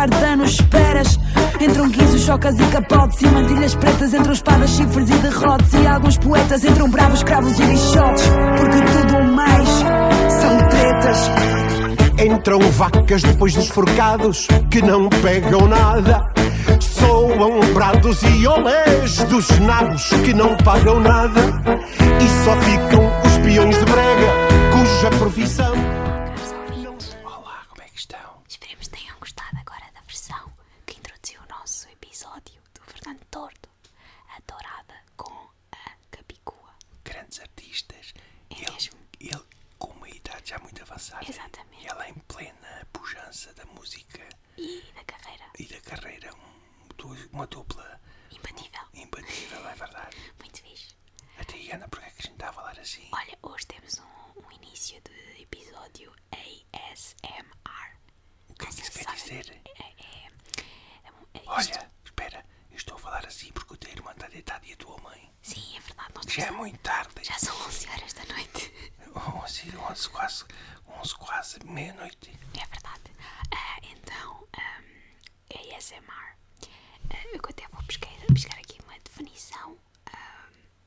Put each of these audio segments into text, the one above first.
causar danos. Esperas. Entram 15 chocas e capotes e mantilhas pretas, entram espadas, chifres e derrotes. E alguns poetas entram bravos, cravos e lixotes, porque tudo ou mais são tretas. Entram vacas depois dos forcados que não pegam nada. Soam brados e olés dos nabos que não pagam nada. E só ficam os peões de brega, cuja profissão. Caros ouvintes, Olá, como é que estão? esperemos que tenham gostado agora da versão que introduziu o nosso episódio do Fernando Tordo, a Dourada com a Capicua. Grandes artistas. É ele, mesmo. ele com uma idade já muito avançada. Exatamente. E ela em plena pujança da música E da carreira e da carreira. um- du- uma dupla imbatível. imbatível, é verdade. Muito fixe. Até Ana, porque é que a gente está a falar assim? Olha, hoje temos um, um início de episódio ASMR. O que é que isso quer dizer? É, é, é, é isto. Olha, espera, eu estou a falar assim porque o teu irmão está deitado e a tua mãe. Sim, é verdade. Nós Já é muito tarde. já são 11 horas da noite. 11, 11 quase, 11 quase, meia-noite. É verdade. Ah, então, um, ASMR. Ah, eu até vou pescar, pescar aqui uma definição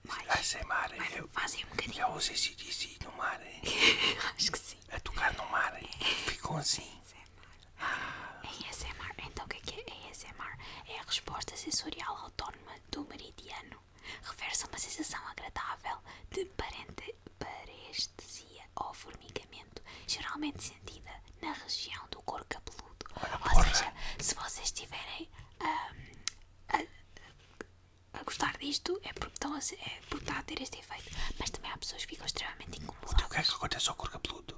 mais. ASMR mais é, fácil um bocadinho. é os ACDC no mar, é? Acho que sim. a tocar no mar. Ficam assim. ASMR. Então, o que é que é ASMR? É a resposta sensorial autónoma do meridiano. Refere-se a uma sensação agradável de parente, parestesia ou formigamento, geralmente sentida na região do couro cabeludo. Ou seja, se vocês estiverem ahm, a, a gostar disto, é porque, estão a, se- é porque está a ter este efeito. Mas também há pessoas que ficam extremamente O incomodadas. que é que acontece ao corpo cabeludo?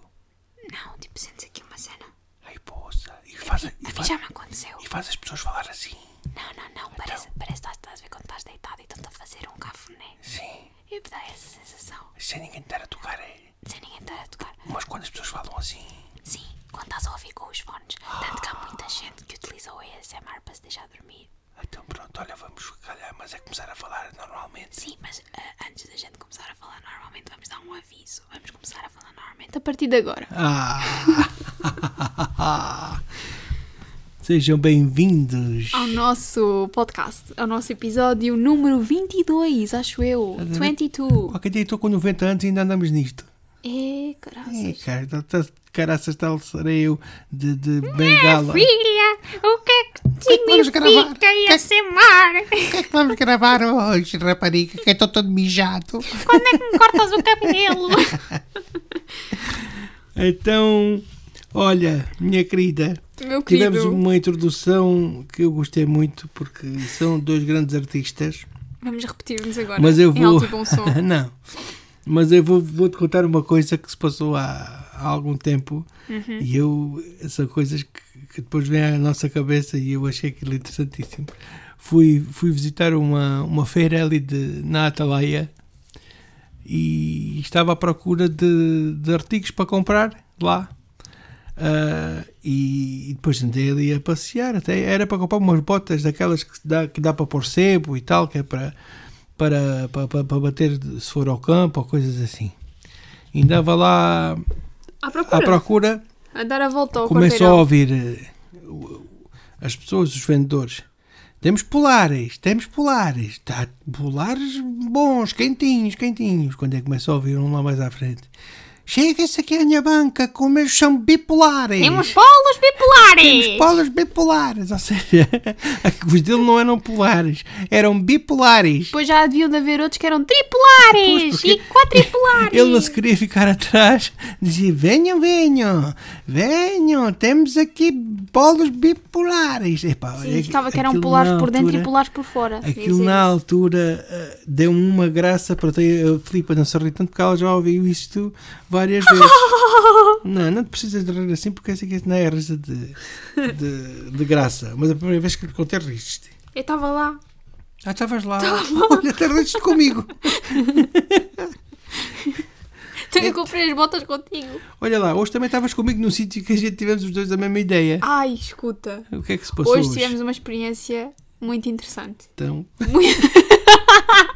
Não, tipo, sentes aqui uma cena. Ai, poça. E faz, A e mim faz, já me aconteceu. e faz as pessoas falar assim. Não, não, não. Parece, parece que estás, estás a ver quando estás deitado e estão-te a fazer um cafuné. Sim. E me dá essa sensação. Sem ninguém estar a tocar, é. Sem ninguém estar a tocar. Mas quando as pessoas falam assim. Sim, quando estás a ouvir com os fones. Tanto que há muita gente que utiliza o ASMR para se deixar dormir. Então pronto, olha, vamos calhar, mas é começar a falar normalmente. Sim, mas ah, antes da gente começar a falar normalmente, vamos dar um aviso. Vamos começar a falar normalmente a partir de agora. Ah! Sejam bem-vindos. Ao nosso podcast, ao nosso episódio número 22, acho eu. 22. Qualquer dia estou com 90 anos e ainda andamos nisto. É, É, caraças. cara, tá- tá- caraças, tal serei eu de, de bengala. Filha, o que é que que vamos gravar? significa ASMR? O que é que vamos gravar hoje, rapariga? Que estou todo mijado. Quando é que me cortas o cabelo? Então, olha, minha querida, Meu tivemos uma introdução que eu gostei muito porque são dois grandes artistas. Vamos repetir-nos agora. Mas eu Em vou. alto e bom som. Não. Mas eu vou, vou-te contar uma coisa que se passou há, há algum tempo Uhum. e eu. São coisas que, que depois vêm à nossa cabeça e eu achei aquilo interessantíssimo. Fui, fui visitar uma, uma feira ali de, na Atalaia e estava à procura de, de artigos para comprar lá. Ah, e, e depois andei ali a passear. Até era para comprar umas botas daquelas que dá, que dá para pôr sebo e tal, que é para, para, para, para, bater se for ao campo ou coisas assim. E andava lá À procura. à procura, A dar a volta ao começou a quarteirão. ouvir eh, o- o- as pessoas, os vendedores. Temos polares, temos polares. Tá, polares bons, quentinhos, quentinhos. Quando é que começa a ouvir um lá mais à frente? Chega-se aqui à minha banca, como eles são bipolares. Temos polos bipolares. Temos polos bipolares. Ou seja, os dele não eram polares, eram bipolares. Depois já deviam de haver outros que eram Pois, Tripolares e quadripolares. Ele não se queria ficar atrás, dizia: venham, venham, venham, temos aqui polos bipolares. Epá, Sim, é- estava que eram polares por dentro e polares por fora. Aquilo Quer na altura eh, deu-me uma graça para ter a Filipa não se rir tanto porque ela já ouviu isto várias vezes. não, não te precisas de rir assim porque essa aqui não é risa de, de, de graça. Mas a primeira vez que contei riste. Eu estava lá. Ah, estavas lá. Olha, tardaste comigo. Eu comprei as botas contigo. Olha lá, hoje também estavas comigo num sítio que a gente tivemos os dois a mesma ideia. Ai, escuta. O que é que se passou Hoje hoje? tivemos uma experiência muito interessante. Então, Muito-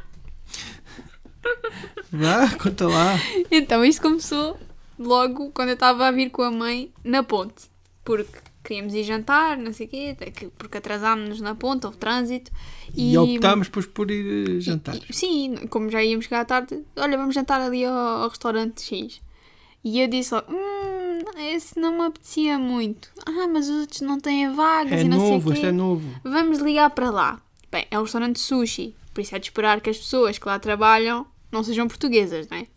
vá, conta lá. Então, isto começou logo quando eu estava a vir com a mãe na ponte. Porque queríamos ir jantar, não sei o quê, porque atrasámos-nos na ponte, houve trânsito. E, optámos depois por ir eh, jantar. e- sim, como já íamos chegar à tarde, olha, vamos jantar ali ao, ao restaurante X. E eu disse hum, esse não me apetecia muito. Ah, mas os outros não têm vagas É e não novo, sei o quê. é novo. Vamos ligar para lá. Bem, é um restaurante sushi, por isso é de esperar que as pessoas que lá trabalham não sejam portuguesas, não é?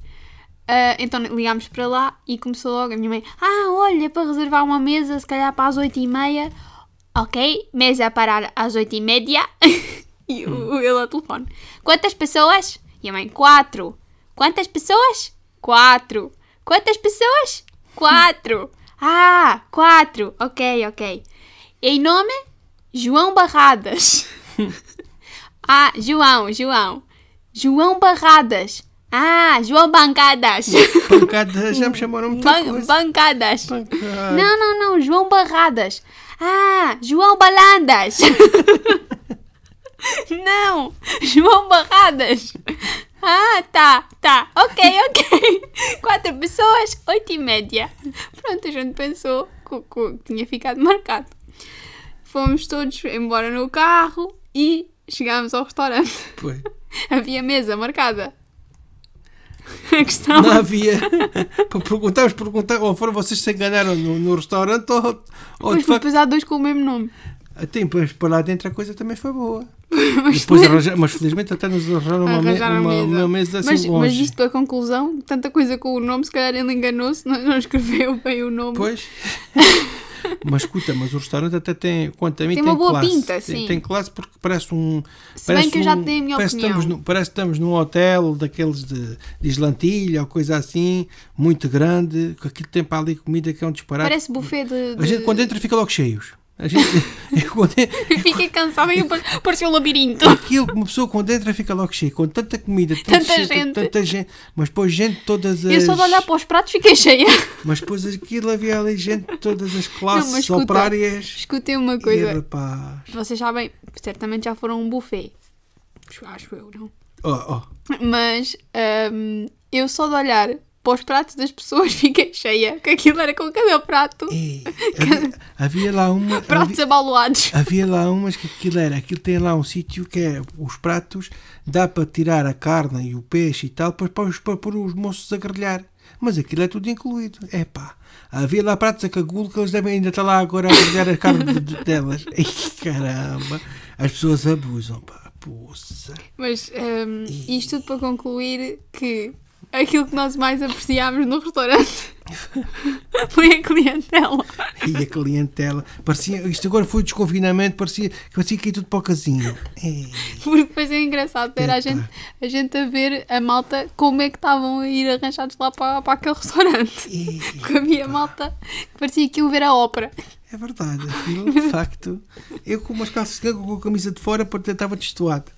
Ah, então ligámos para lá e começou logo a minha mãe: Ah, olha, para reservar uma mesa, se calhar para as 8h30. Ok, mesa para as 8h30. e o, ele ao telefone: Quantas pessoas? E a mãe: Quatro. Quantas pessoas? Quatro. Quantas pessoas? Quatro. Ah, quatro. Ok, ok. Em nome? João Barradas. ah, João, João. João Barradas. Ah, João Bancadas. Pancada, já me chamaram muita Ban- coisa. bancadas. Pancada. Não, não, não, João Barradas. Ah, João Balandas. não, João Barradas. Ah, tá, tá. Ok, ok. Quatro pessoas, oito e média. Pronto, a gente pensou que, que tinha ficado marcado. Fomos todos embora no carro e chegámos ao restaurante. Pois. Havia mesa marcada. A questão Não havia. Para perguntarmos, perguntar, ou foram vocês que se enganaram no, no restaurante ou, ou Depois de foi facto. pesar dois com o mesmo nome. Até depois para lá dentro a coisa também foi boa. Depois arranja- mas felizmente até nos arranjaram uma, me- Arranjaram uma, mesa. uma mesa assim mas, longe. mas isto para a conclusão, tanta coisa com o nome, se calhar ele enganou-se, não, não escreveu bem o nome. Pois. mas escuta, mas o restaurante até tem, quanto a mim, Tem tem, uma boa classe. pinta, Tem- sim. Tem, classe porque parece um. Se parece bem que eu já um- tenho a minha parece opinião. Estamos no, parece que estamos num hotel daqueles de, de islantilha ou coisa assim, muito grande, com aquilo tem para ali comida que é um disparate. Parece buffet de. A gente de- quando entra fica logo cheios. A gente, eu, quando en- Fiquei cansada e parecia um labirinto. Aquilo que uma pessoa quando entra fica logo cheia, com tanta comida, Tanta cheio, gente. tanta gente, mas depois gente todas as. Eu só de olhar para os pratos fiquei cheia. Mas depois aquilo havia ali gente de todas as classes Não, escuta, operárias. Escutem uma E coisa. rapaz. Vocês sabem, certamente já foram a um buffet. Acho eu, não? Oh, oh. Mas hum, eu só de olhar para os pratos das pessoas fiquei cheia. Que aquilo era com cada prato. Ei, havia, havia lá uma. Pratos Havia, abaluados. havia lá umas que aquilo era. Aquilo tem lá um sítio que é. Os pratos dá para tirar a carne e o peixe e tal, depois para, para pôr os moços a grelhar. Mas aquilo é tudo incluído. É pá. Havia lá pratos a cagulo que eles devem ainda estar lá agora a grelhar a carne de- de- delas. Ei, caramba. As pessoas abusam, pá. Poça. Mas hum, isto tudo para concluir que aquilo que nós mais apreciámos no restaurante foi a clientela. E a clientela. Parecia, isto agora foi desconfinamento, parecia, parecia que ia tudo para o casinho. Ei, Porque depois é engraçado ver a gente, a gente a ver a malta como é que estavam a ir arranjados lá para, para aquele restaurante. ei. Porque havia malta que parecia que iam ver a ópera. É verdade, aquilo de facto. Eu com umas calças de com a camisa de fora porque estava destoado.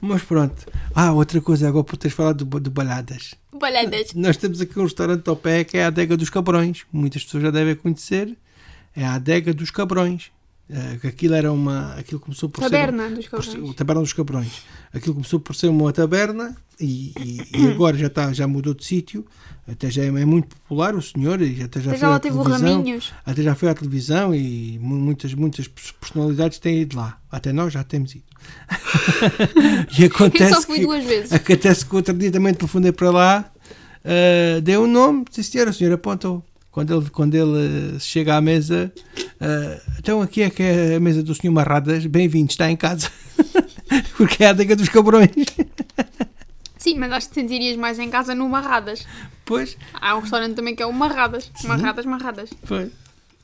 Mas pronto. Ah, outra coisa, agora por teres falado de, de balhadas. Balhadas. Nós temos aqui um restaurante ao pé que é a Adega dos Cabrões. Muitas pessoas já devem conhecer. É a Adega dos Cabrões. Eh, que aquilo era uma. Aquilo começou por ser. Taberna dos por ser- cabrões. o Taberna dos Cabrões. Aquilo começou por ser uma taberna e, e- e agora já, está, já mudou de sítio. Até já é, é muito popular o senhor e até já Até foi já lá à teve o televisão. Raminhos. Até já foi à televisão e mu- muitas, muitas personalidades têm ido lá. Até nós já temos ido. e Eu acontece só fui que, duas vezes. Acontece que outro dia também telefonei para lá, uh, deu um nome, disse senhor, o senhor apontou. Quando ele, quando ele uh, chega à mesa, uh, então aqui é que é a mesa do senhor Marradas, bem-vindo, está em casa. Porque é a adega dos cabrões. Sim, mas acho que te sentirias mais em casa no Marradas. Pois, Há um restaurante também que é o Marradas. Marradas, Marradas. pois,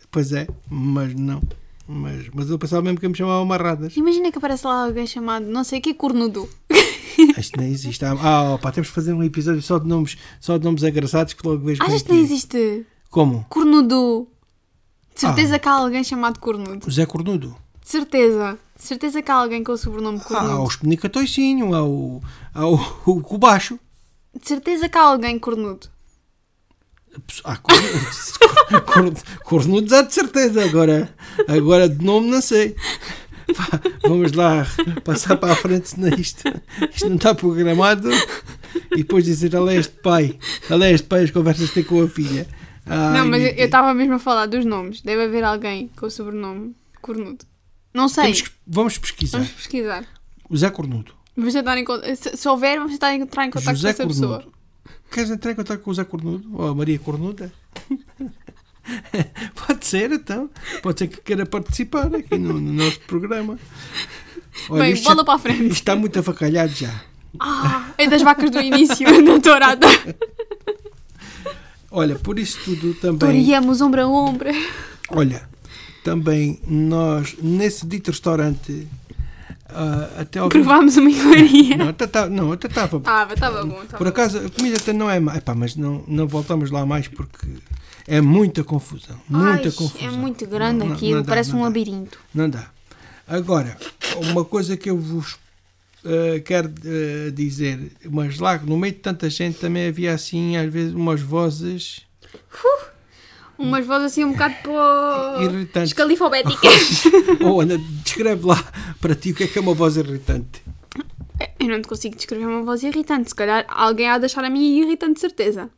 pois é, mas não. Mas, mas eu pensava mesmo que eu me chamava Marradas. Imagina que aparece lá alguém chamado, não sei o que, Cornudo. Isto nem existe. Ah, opa, temos que fazer um episódio só de nomes, só de nomes engraçados que logo vejo Achas é que nem é. existe Como? Cornudo? De Ah. certeza que há alguém chamado Cornudo. José Cornudo. De certeza. De certeza que há alguém com o sobrenome Há cornudo. o Espenica Toicinho, há o, há o, o Cubacho. De certeza que há alguém cornudo. Há cornudos, cornudos, cornudos há de certeza. Agora, agora de nome não sei. Pá, vamos lá passar para a frente, senão isto, isto não está programado. E depois dizer, ela é este pai. Ela é este pai, as conversas tem com a filha. Ai, não, mas eu estava mesmo a falar dos nomes. Deve haver alguém com o sobrenome cornudo. Não sei. Que- vamos pesquisar. Vamos pesquisar. O Zé Cornudo. Vamos tentar. Se, se houver, vamos tentar entrar em contato José com essa pessoa. Cornudo. Queres entrar em contato com o Zé Cornudo? Ou a Maria Cornuda? Pode ser, então. Pode ser que queira participar aqui no, no nosso programa. Olha, Bem, bola já- para a frente. Isto está muito avacalhado já. Ah, é das vacas do início da tourada. Olha, por isso tudo também. Toreamos ombro a ombro. Olha, também nós, nesse dito restaurante, ah, até ao Provámos uma iguaria. Não, até tá- não, até estava. Ah, estava bom. Tava Por acaso, a comida até não é má. Epá, mas não, não voltamos lá mais porque é muita confusão. Muita Ai, confusão. É muito grande Não, aquilo, não dá, parece um dá. labirinto. Não dá. Agora, uma coisa que eu vos eh, quero eh, dizer, mas lá no meio de tanta gente também havia assim, às vezes, umas vozes Umas vozes assim um bocado para irritantes. escalifobéticas. Ou Ana, descreve lá para ti o que é que é uma voz irritante. Eu não te consigo descrever uma voz irritante. Se calhar alguém há de achar a mim irritante, certeza.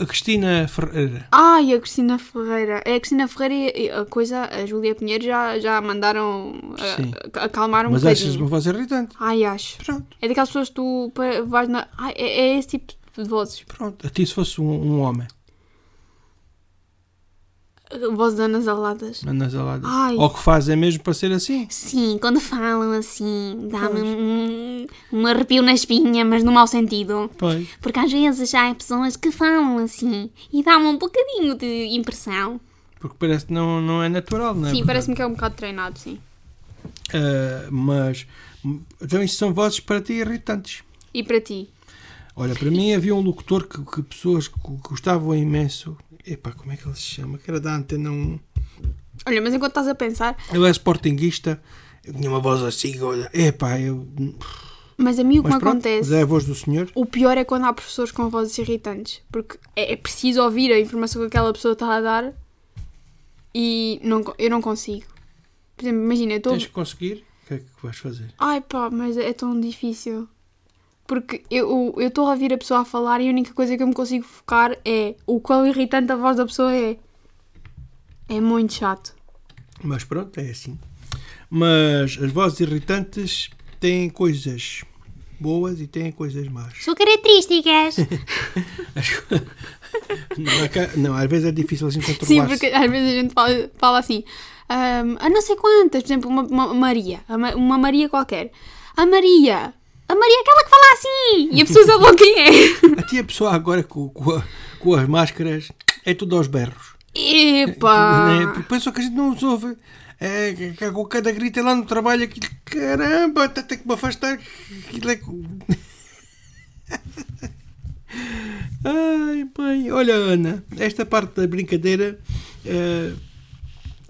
A Cristina Ferreira. Ai, a Cristina Ferreira. É a Cristina Ferreira e a coisa, a Júlia Pinheiro já, já mandaram a, acalmar um Mas achas uma voz irritante? Ai, acho. Pronto, É daquelas pessoas que tu vais na. Ai, é, é esse tipo de vozes. pronto. A ti se fosse um, um homem, Vozes anasalhadas. anasalada. Ai. Ou que faz é mesmo para ser assim. Sim, quando falam assim, dá-me um, um arrepio na espinha, mas no mau sentido. Pois. Porque às vezes já há pessoas que falam assim e dá-me um bocadinho de impressão. Porque parece que não, não é natural, não é? Sim, parece-me que é um bocado treinado, sim. Ah, mas então isto são vozes para ti irritantes. E para ti? Olha, para mim havia um locutor que, que pessoas que gostavam imenso. Epá, como é que ele se chama? Que era da Antena 1. Olha, mas enquanto estás a pensar, Ele é sportinguista. Eu tinha uma voz assim, olha. Epá, eu. mas a mim o que me acontece. é a voz do senhor. O pior é quando há professores com vozes irritantes. Porque é, é preciso ouvir a informação que aquela pessoa está a dar e não, eu não consigo. Por exemplo, imagina, eu estou. Tens que conseguir. O que é que vais fazer? Ai pá, mas é tão difícil. Porque eu eu estou a ouvir a pessoa a falar e a única coisa que eu me consigo focar é o quão irritante a voz da pessoa é. É muito chato. Mas pronto, é assim. Mas as vozes irritantes têm coisas boas e têm coisas más. São características. Não, é não, às vezes é difícil assim Sim, controlar. porque às vezes a gente fala, fala assim, ahm, a não sei quantas, por exemplo, uma, uma Maria, uma Maria qualquer. A Maria, a Maria é aquela que fala assim, e a pessoa sabe logo quem é. A ti a pessoa agora com, com, a- com as máscaras é tudo aos berros. Epa! Né? Pensa que a gente não os ouve. É, que- que com cada grito é lá no trabalho, aquilo, caramba, até tem que me afastar. Aquilo é. Ai, mãe, olha, Ana, esta parte da brincadeira eh,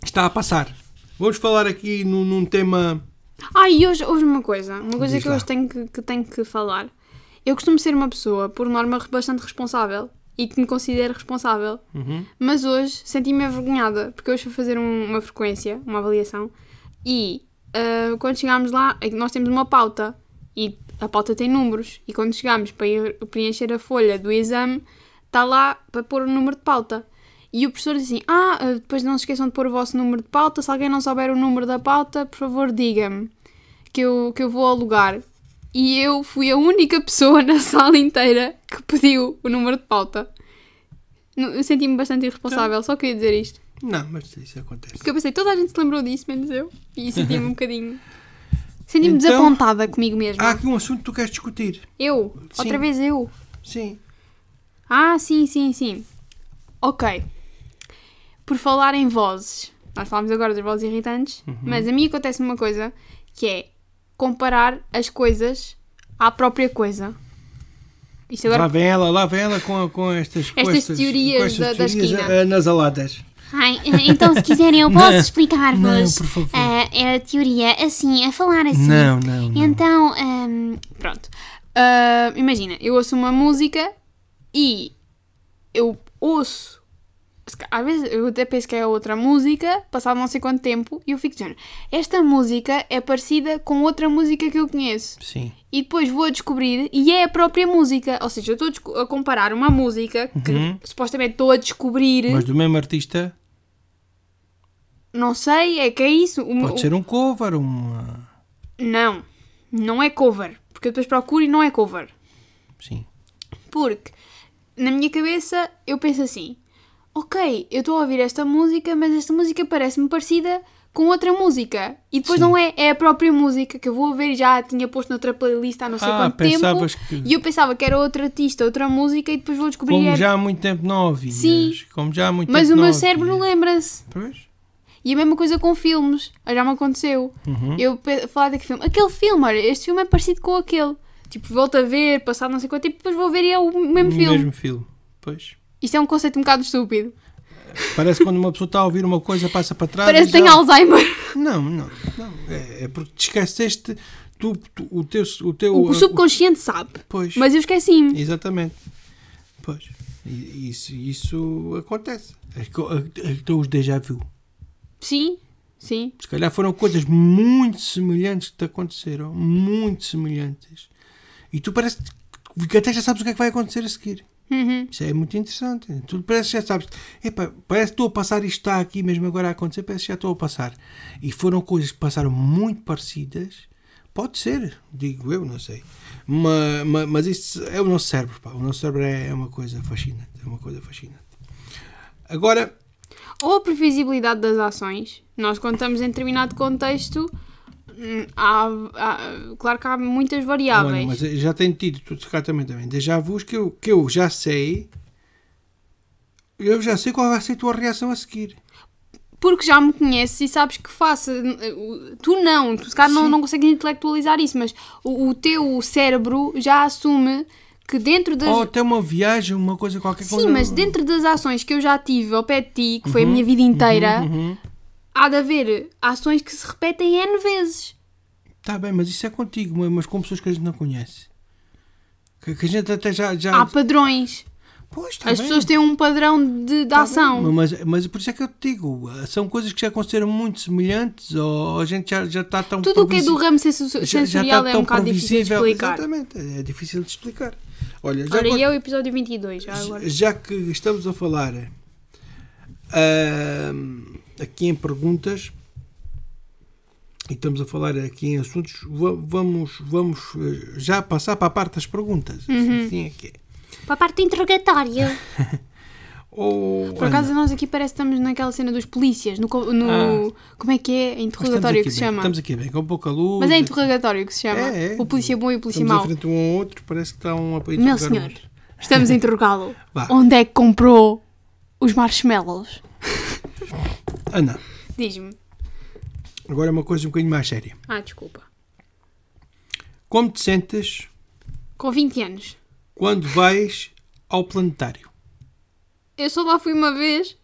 está a passar. Vamos falar aqui num, num tema. Ah, e hoje, hoje uma coisa, uma coisa Diz que lá. hoje tenho que, que tenho que falar. Eu costumo ser uma pessoa, por norma, bastante responsável e que me considero responsável. Uhum. Mas hoje senti-me envergonhada, porque hoje fui fazer um- uma frequência, uma avaliação, e ah, quando chegámos lá, é nós temos uma pauta, e a pauta tem números, e quando chegámos para ir preencher a folha do exame, está lá para pôr o número de pauta. E o professor disse assim: Ah, ah, depois não se esqueçam de pôr o vosso número de pauta, se alguém não souber o número da pauta, por favor diga-me, que eu, que eu vou ao lugar. E eu fui a única pessoa na sala inteira que pediu o número de pauta. Eu senti-me bastante irresponsável, só queria dizer isto. Não, mas isso acontece. Porque eu pensei, toda a gente se lembrou disso, menos eu. E senti-me um bocadinho. Senti-me Então- desapontada comigo mesma. Há aqui um assunto que tu queres discutir. Eu? Sim. Outra vez eu? Sim. Ah, sim, sim, sim. Ok. Por falar em vozes, nós falámos agora das vozes irritantes, Uhum. mas a mim acontece uma coisa que é comparar as coisas à própria coisa. Isto agora Lá vem ela, lá vem ela com, com estas, Estas teorias com estas da- da teorias esquina. anasaladas. Ai, então se quiserem eu posso Não, explicar-vos não, por favor. eh, a teoria assim, a falar assim. Não, não, não. Então, ehm, Pronto. Ah, imagina, eu ouço uma música e eu ouço. Às vezes eu até penso que é outra música, passado não sei quanto tempo, e eu fico dizendo: esta música é parecida com outra música que eu conheço. Sim. E depois vou a descobrir e é a própria música. Ou seja, eu estou a comparar uma música que Uhum. supostamente estou a descobrir. Mas do mesmo artista Não sei, é que é isso. O- pode ser um cover, uma. Não, não é cover. Porque eu depois procuro e não é cover. Sim. Porque na minha cabeça eu penso assim: ok, eu estou a ouvir esta música, mas esta música parece-me parecida com outra música. E depois Sim. não é, é a própria música que eu vou ver e já tinha posto noutra playlist há não sei Ah, quanto tempo. que- E eu pensava que era outro artista, outra música, e depois vou descobrir. Como era- já há muito tempo não ouvias. Sim. Como já há muito Mas o meu cérebro lembra-se. Pois. E a mesma coisa com filmes. Já me aconteceu. Uhum. Eu falar daquele filme. Aquele filme, olha, este filme é parecido com aquele. Tipo, volto a ver, passado não sei quanto tempo, depois vou ver e é o mesmo O filme. mesmo filme. Pois. Isto é um conceito um bocado estúpido. Parece que quando uma pessoa está a ouvir uma coisa, passa para trás. Parece que tem já- Alzheimer. Não, não, não. É, é porque te esqueceste tu, tu- o teu. O, teu, O, o subconsciente sabe. Pois. Mas eu esqueci-me. Exatamente. Pois. Isso, isso acontece. Co- Então os déjà vu. Sim, sim. Se calhar foram coisas muito semelhantes que te aconteceram. Muito semelhantes. E tu parece que até já sabes o que é que vai acontecer a seguir. Uhum. Isso é muito interessante. Tu parece que já sabes. Epá, parece que estou a passar isto está aqui mesmo agora a acontecer. Parece que já estou a passar. E foram coisas que passaram muito parecidas. Pode ser, digo eu, não sei. Mas, mas, mas isso é o nosso cérebro. Pá. O nosso cérebro é, é uma coisa fascinante. É uma coisa fascinante. Agora, Ou a previsibilidade das ações. Nós, quando estamos em determinado contexto, há, há- claro que há muitas variáveis. olha, mas já tenho tido tudo secretamente também. Déjà vus que eu, que eu já sei. Eu já sei qual vai ser a tua reação a seguir. Porque já me conheces e sabes que faço. Tu não, tu se calhar não, não consegues intelectualizar isso, mas o, o teu cérebro já assume que dentro das. Ou até uma viagem, uma coisa qualquer Sim, quando- mas dentro das ações que eu já tive ao pé de ti, que foi a minha vida inteira, Uhum. Há de haver ações que se repetem N vezes. Tá bem, mas isso é contigo, mas- com pessoas que a gente não conhece. Que, que a gente até já. já... Há padrões. pois, tá As bem. pessoas têm um padrão de, de Tá ação. bem, Mas, mas por isso é que eu te digo, são coisas que já aconteceram muito semelhantes ou a gente já, já está tão. Tudo o que é do ramo senso- já- já sensorial está é um bocado difícil de explicar. Exatamente, é difícil de explicar. Olha, já, Ora, agora- e é o episódio 22, já agora. já que estamos a falar ahm, aqui em perguntas e estamos a falar aqui em assuntos, va- vamos, vamos eh, já passar para a parte das perguntas. Uhum. Assim é que é. Para a parte do interrogatório. Ou, Por acaso nós aqui parece que estamos naquela cena dos polícias, no, no- Ah. como é que é? Estamos Interrogatório que se bem, chama. Estamos aqui bem, com pouca luz. Mas é interrogatório que se chama. É, é. O polícia bom e o polícia Estamos mau. frente um ao outro, parece que está um a Meu senhor, estamos a interrogá-lo. Onde é que comprou os marshmallows? Ana, Diz-me. agora é uma coisa um bocadinho mais séria. Ah, desculpa. Como te sentes Com 20 anos. quando vais ao planetário? Eu só lá fui uma vez.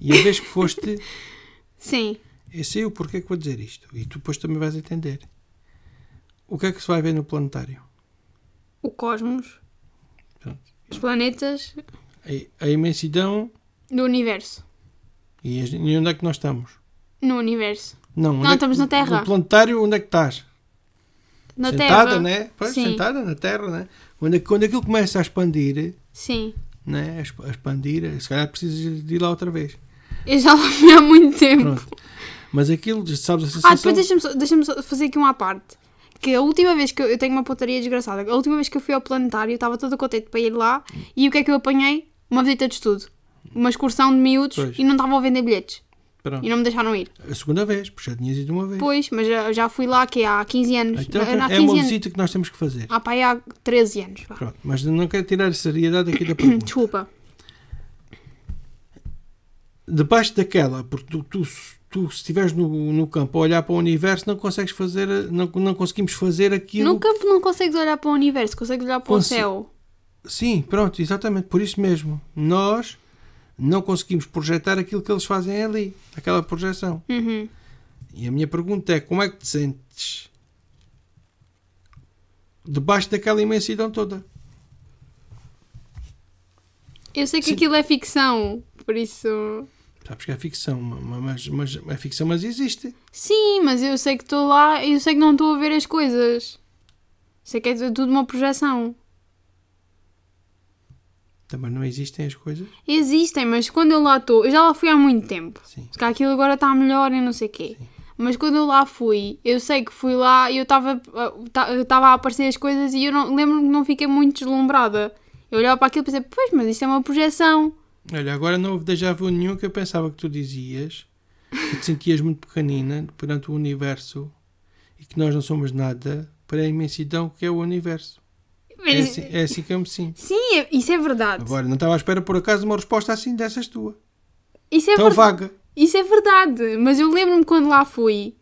E a vez que foste, Sim. eu sei o porquê que vou dizer isto. E tu depois também vais entender. O que é que se vai ver no planetário? O cosmos. Pronto. Os planetas A, a imensidão do universo. E, e onde é que nós estamos? No universo. Não, Não, é que- estamos na Terra. No planetário, onde é que estás? Na sentada, Terra. né? Pois, Sim. sentada na Terra, né? Quando, quando aquilo começa a expandir, Sim. né? a exp- a expandir, se calhar precisas de ir lá outra vez. Eu já lá fui há muito tempo. Pronto. Mas aquilo, sabes a Ah, sensação? depois deixa-me só, deixa fazer aqui uma à parte. Que a última vez que eu, eu tenho uma pontaria desgraçada, a última vez que eu fui ao planetário, eu estava toda contente para ir lá e o que é que eu apanhei? Uma visita de estudo. Uma excursão de miúdos Pois. e não estavam a vender bilhetes. Pronto. E não me deixaram ir. A segunda vez, porque já tinhas ido uma vez. Pois, mas já, já fui lá que há 15 anos. Então, Não, há é 15 uma anos. visita que nós temos que fazer. Ah, pá, aí há 13 anos. vá. Pronto. Mas não quero tirar a seriedade aqui da pergunta. Desculpa. Debaixo daquela, porque tu, tu, tu se estiveres no, no campo a olhar para o universo, não consegues fazer, não, não conseguimos fazer aquilo. No campo não consegues olhar para o universo, consegues olhar para o céu. Sim, pronto, exatamente, por isso mesmo. Nós não conseguimos projetar aquilo que eles fazem ali, aquela projeção. Uhum. E a minha pergunta é: como é que te sentes debaixo daquela imensidão toda? Eu sei que Sim. aquilo é ficção, por isso. Sabes que é ficção, ma- mas, mas é ficção, mas existe. Sim, mas eu sei que estou lá e eu sei que não estou a ver as coisas. Sei que é tudo uma projeção. Também não existem as coisas. Existem, mas quando eu lá estou, eu já lá fui há muito tempo. Sim. Calhar aquilo agora está melhor e não sei o quê. Mas quando eu lá fui, eu sei que fui lá e eu estava estava a aparecer as coisas e eu não lembro que não fiquei muito deslumbrada. Eu olhava para aquilo e pensei, pois, mas isto é uma projeção. Olha, agora não houve déjà vu nenhum que eu pensava que tu dizias que te sentias muito pequenina perante o universo e que nós não somos nada para a imensidão que é o universo. É assim, é assim que eu me sinto. Sim, é- isso é verdade. Agora, não estava à espera por acaso de uma resposta assim dessas tua. Isso é Tão verdade. vaga. Isso é verdade, mas eu lembro-me quando lá fui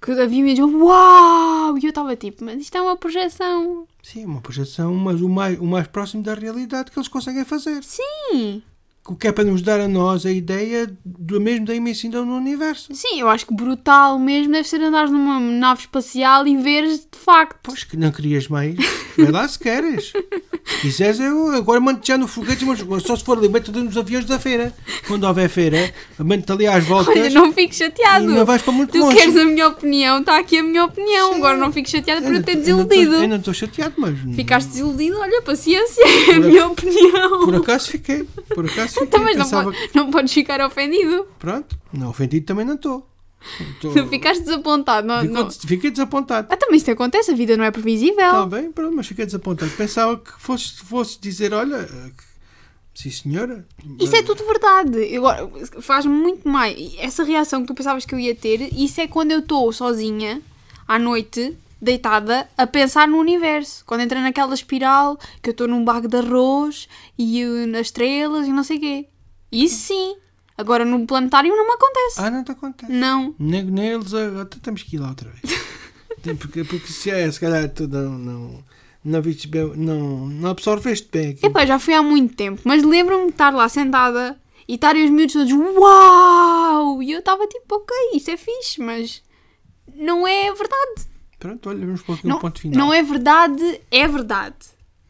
que havia mesmo uau! E eu estava tipo, mas isto é uma projeção. Sim, é uma projeção, mas o mais, o mais próximo da realidade que eles conseguem fazer. Sim, que é para nos dar a nós a ideia do mesmo da imensidão no universo. sim, eu acho que brutal mesmo deve ser andar numa nave espacial e veres de facto. Pois que não querias mais. Vai lá se queres. Se quiseres, eu agora mando já no foguete, mas só se for ali, mete nos aviões da feira. Quando houver feira, mando-te ali às voltas Olha, não fico chateado. não vais para muito Tu longe. queres a minha opinião, está aqui a minha opinião. Agora não fico chateada por eu ter desiludido. Eu não estou chateado, mas. Ficaste desiludido, olha, paciência, é a minha opinião. Por acaso fiquei. Por acaso fiquei. Então, mas não, não podes ficar ofendido. Pronto, não ofendido também não estou. Tô- Tu ficaste desapontado. Não, Ficou- não. Fiquei desapontado. Ah, também isto acontece, a vida não é previsível. Está bem, pronto, mas fiquei desapontado. Pensava que fosses, fosses dizer: olha, sim senhora. Isso é tudo verdade. Agora, faz muito mais. Essa reação que tu pensavas que eu ia ter, isso é quando eu estou sozinha, à noite, deitada, a pensar no universo. Quando entra naquela espiral, que eu estou num bago de arroz e nas estrelas e não sei o quê. Isso sim. Agora no planetário não me acontece. Ah, não te acontece. Não. Nem, nem eles. ah, Até temos que ir lá outra vez. Porque, porque se, é, se calhar tu não. Não, não, viste bem, não, não absorveste bem aqui. Epá, já foi há muito tempo, mas lembro-me de estar lá sentada e estarem os miúdos todos uau! E eu estava tipo, ok, isto é fixe, mas não é verdade. Pronto, olha, vamos pôr aqui um Não, ponto final. não é verdade, é verdade.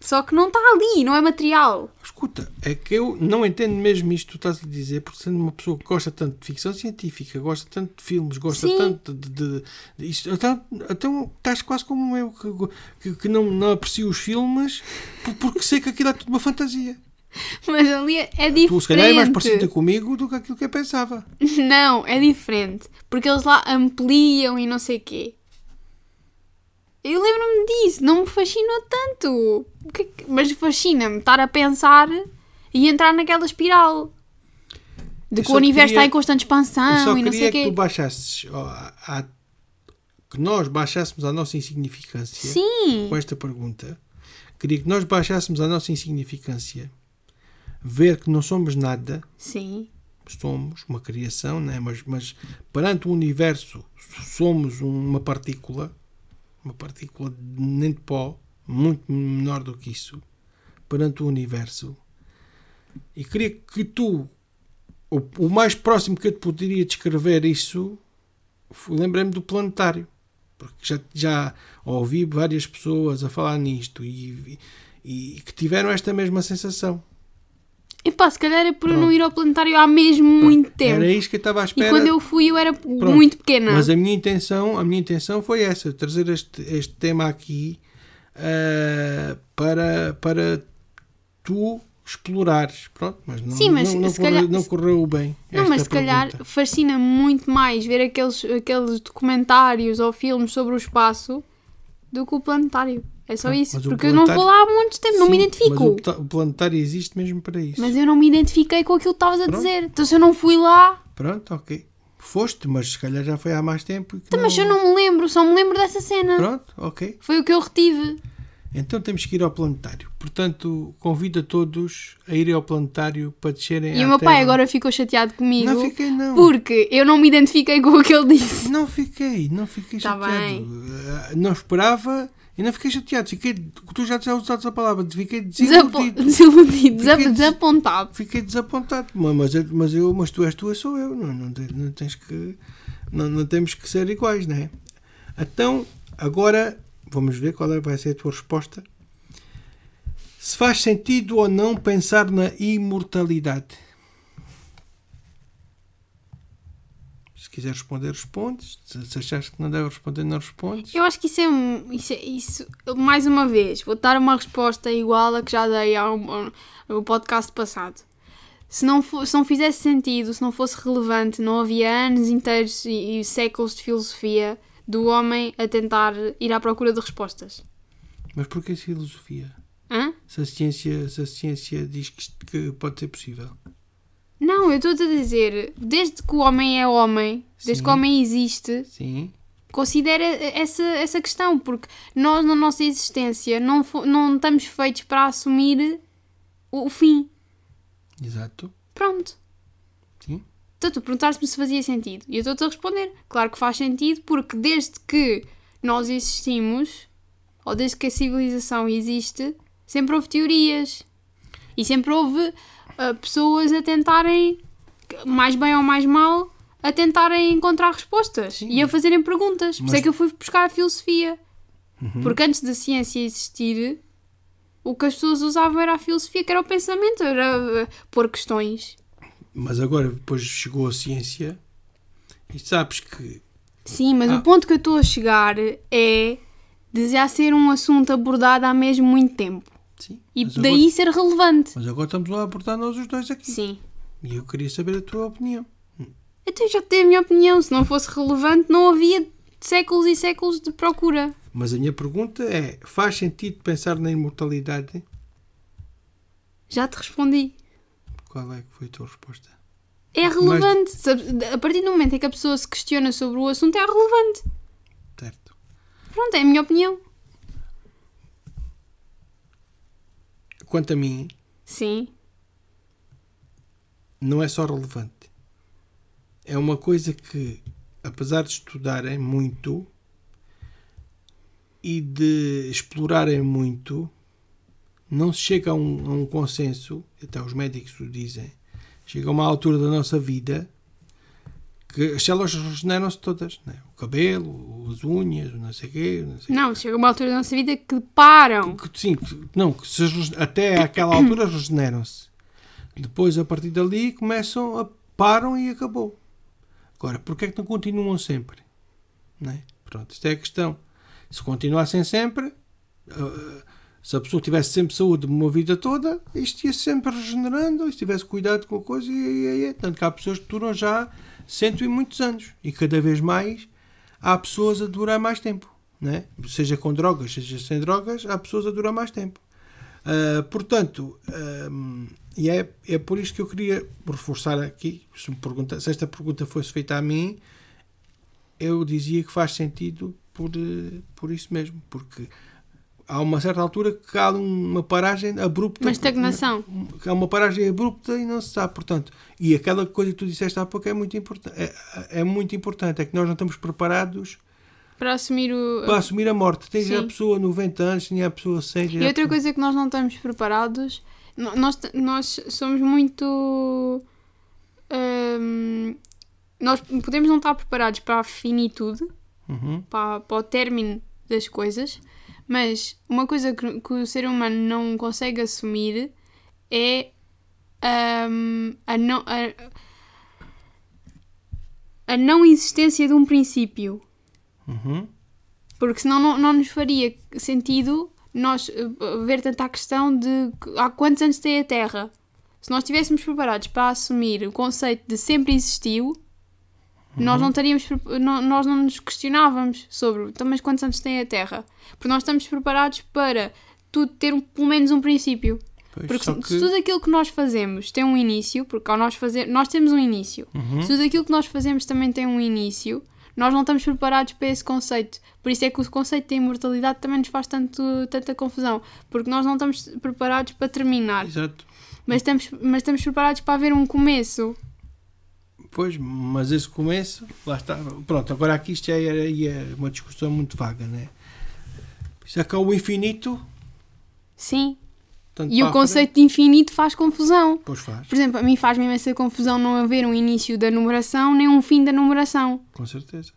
Só que não está ali, não é material. Escuta, é que eu não entendo mesmo isto que tu estás a dizer, porque sendo uma pessoa que gosta tanto de ficção científica, gosta tanto de filmes, gosta Sim. tanto de, de, de isto, então, então estás quase como eu, que, que, que não, não aprecio os filmes por- porque sei que aquilo é tudo uma fantasia. Mas ali é é diferente. Tu, se calhar, é mais parecida comigo do que aquilo que eu pensava. Não, é diferente. Porque eles lá ampliam e não sei o quê. Eu lembro-me disso, não me fascinou tanto. Que é que- Mas fascina-me estar a pensar e entrar naquela espiral. De que o universo queria- está em constante expansão e não sei o que quê. tu baixasses, à- que nós baixássemos a nossa insignificância Sim, com esta pergunta. Queria que nós baixássemos a nossa insignificância, ver que não somos nada, sim. somos uma criação, né? mas, mas perante o universo somos uma partícula, uma partícula nem de pó, muito menor do que isso, perante o universo. E queria que tu, o, o mais próximo que eu te poderia descrever isso, lembrei-me do planetário. Porque já, já ouvi várias pessoas a falar nisto e, e, e que tiveram esta mesma sensação. Epá, se calhar é por eu não Pronto. ir ao planetário há mesmo muito tempo. Era isto que eu estava à E espera. quando eu fui eu era Pronto. muito pequena. Mas a minha intenção, a minha intenção foi essa, trazer este, este tema aqui ah, para, para tu explorares. Pronto, mas não, Sim, mas não, não correu, calhar- não correu bem. Não, mas se calhar fascina muito mais ver aqueles, aqueles documentários ou filmes sobre o espaço do que o planetário. É só Ah, isso. Porque eu não vou lá há muito tempo, não me Sim, identifico. Mas o, pla- o planetário existe mesmo para isso. Mas eu não me identifiquei com aquilo que estavas a Pronto. dizer. Então se eu não fui lá. Pronto, ok. Foste, mas se calhar já foi há mais tempo. que Então, mas eu não me lembro, só me lembro dessa cena. Pronto, ok. Foi o que eu retive. Então temos que ir ao planetário. Portanto, convido a todos a irem ao planetário para descerem E o meu pai Terra. agora ficou chateado comigo. Não fiquei, não. Porque eu não me identifiquei com o que ele disse. Não fiquei, não fiquei Tá chateado. bem. Ah, Não esperava E não fiquei chateado, fiquei. Tu já usaste a palavra, fiquei desiludido. desiludido, Fiquei des- desapontado. Fiquei desapontado. Mas, mas, eu- mas, tu és tu, eu sou eu. Não, não, não tens que. Não, não temos que ser iguais, não é? Então, agora vamos ver qual é, vai ser a tua resposta. Se faz sentido ou não pensar na imortalidade? Se quiser responder, respondes. Se, achares que não deve responder, não respondes. Eu acho que isso é, um- isso é- isso, mais uma vez, vou dar uma resposta igual a que já dei ao, ao- podcast passado. Se não, fo- se não fizesse sentido, se não fosse relevante, não havia anos inteiros e, e séculos de filosofia do homem a tentar ir à procura de respostas. Mas porquê filosofia? Hã? Se a ciência, se a ciência diz que, que pode ser possível. Não, eu estou a dizer, desde que o homem é homem, desde Sim. que o homem existe, Sim. considera essa, essa questão, porque nós, na nossa existência, não, não estamos feitos para assumir o, o fim. Exato. Pronto. Sim. Então tu perguntaste-me se fazia sentido. E eu estou-te a responder. Claro que faz sentido, porque desde que nós existimos, ou desde que a civilização existe, sempre houve teorias. E sempre houve ah, pessoas a tentarem, mais bem ou mais mal, a tentarem encontrar respostas e a fazerem perguntas. Por isso é Mas- que eu fui buscar a filosofia. Porque antes da ciência existir, o que as pessoas usavam era a filosofia, que era o pensamento, era ah, pôr questões. Mas agora, depois chegou a ciência e sabes que. Sim, mas Ah. o ponto que eu estou a chegar é de já ser um assunto abordado há mesmo muito tempo. Sim. E mas daí Agora, ser relevante. mas agora estamos lá a abordar nós os dois aqui. Sim. E eu queria saber a tua opinião. Então eu já tenho a minha opinião. Se não fosse relevante, não havia séculos e séculos de procura. Mas a minha pergunta é: faz sentido pensar na imortalidade? Já te respondi. Qual é que foi a tua resposta? É relevante. Sabe, A partir do momento em que a pessoa se questiona sobre o assunto, é relevante. Certo. Pronto, é a minha opinião. Quanto a mim, Sim. não é só relevante. É uma coisa que, apesar de estudarem muito e de explorarem muito, não se chega a um, a um consenso, até os médicos o dizem, chega a uma altura da nossa vida que as células regeneram-se todas. Né? O cabelo, as unhas, o não sei o quê, não sei Não, chega uma altura da nossa vida que param. que, sim, que- não, que se até aquela altura regeneram-se. Depois, a partir dali, começam a param e acabou. Agora, porquê é que não continuam sempre? Não é? Pronto, esta é a questão. Se continuassem sempre, ah, se a pessoa tivesse sempre saúde uma vida toda, isto ia sempre regenerando, e se tivesse cuidado com a coisa, ia, ia, ia. Tanto que há pessoas que duram já cento e muitos anos. E cada vez mais há pessoas a durar mais tempo. Né? Seja com drogas, seja sem drogas, há pessoas a durar mais tempo. Ah, portanto, ahm, e é, é por isso que eu queria reforçar aqui, se, pergunta, se esta pergunta fosse feita a mim, eu dizia que faz sentido por, eh, por isso mesmo, porque há uma certa altura que há uma paragem abrupta. Uma estagnação. Há uma paragem abrupta e não se sabe, portanto. E aquela coisa que tu disseste há pouco é muito importante. É, é muito importante, é que nós não estamos preparados Para assumir o. para assumir a morte. Tens a pessoa 90 anos, tinha a pessoa 100. E outra coisa que nós não estamos preparados, nós, nós somos muito. hum, nós podemos não estar preparados para a finitude, Uhum. para, para o término das coisas, mas uma coisa que, que o ser humano não consegue assumir é hum, a, não, a, a não existência de um princípio. Uhum. Porque senão não, não nos faria sentido nós eh, ver tanta a questão de há quantos anos tem a Terra. Se nós estivéssemos preparados para assumir o conceito de sempre existiu, nós não estaríamos não- nós não nos questionávamos sobre então, mas quantos anos tem a Terra. Porque nós estamos preparados para tudo ter um- pelo menos um princípio. Pois, Porque se, que- tudo aquilo que nós fazemos tem um início, porque ao nós fazer, nós temos um início. Uhum. Se tudo aquilo que nós fazemos também tem um início, nós não estamos preparados para esse conceito. Por isso é que o conceito de imortalidade também nos faz tanto, tanta confusão, porque nós não estamos preparados para terminar, Exato. mas estamos, mas estamos preparados para haver um começo. Pois, mas esse começo, lá está. Pronto, agora aqui isto já era ia uma discussão muito vaga, né? Já que há o infinito, Sim. tanto E o conceito de infinito faz confusão. Pois faz, Por exemplo, a mim faz-me imensa confusão não haver um início da numeração nem um fim da numeração. com certeza.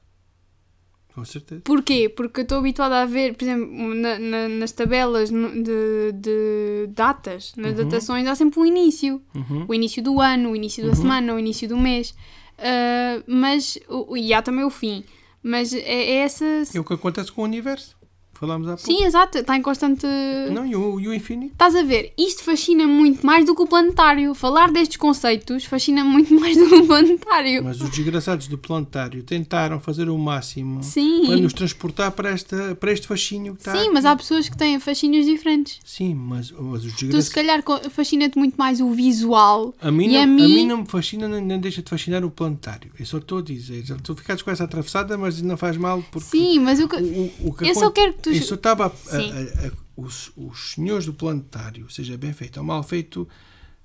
Com certeza. Porquê? Porque eu estou habituada a ver, por exemplo, na- na- nas tabelas de, de datas, nas datações, há sempre um início. Uhum. O início do ano, o início da semana, o início do mês. Ah, mas, e há também o fim. Mas é, é essa... É o que acontece com o universo. Falámos há pouco. Sim, exato, está em constante... Não, e o, e o infinito? Estás a ver? Isto fascina muito mais do que o planetário. Falar destes conceitos fascina muito mais do que o planetário. Mas os desgraçados do planetário tentaram fazer o máximo Sim. para nos transportar para, esta, para este fascínio que está. Sim, mas há pessoas que têm fascínios diferentes. Sim, mas, mas os Tu, se desgraçados. calhar, fascina-te muito mais o visual. A mim, e não, a a mim... mim não me fascina nem, nem deixa de fascinar o planetário. Eu só estou a dizer. Tu ficaste com essa atravessada, mas não faz mal porque. Sim, mas o que... o- o- o que Eu só quero que tu- Eu só estava. a- a- a- os, os senhores do planetário, seja bem feito ou mal feito,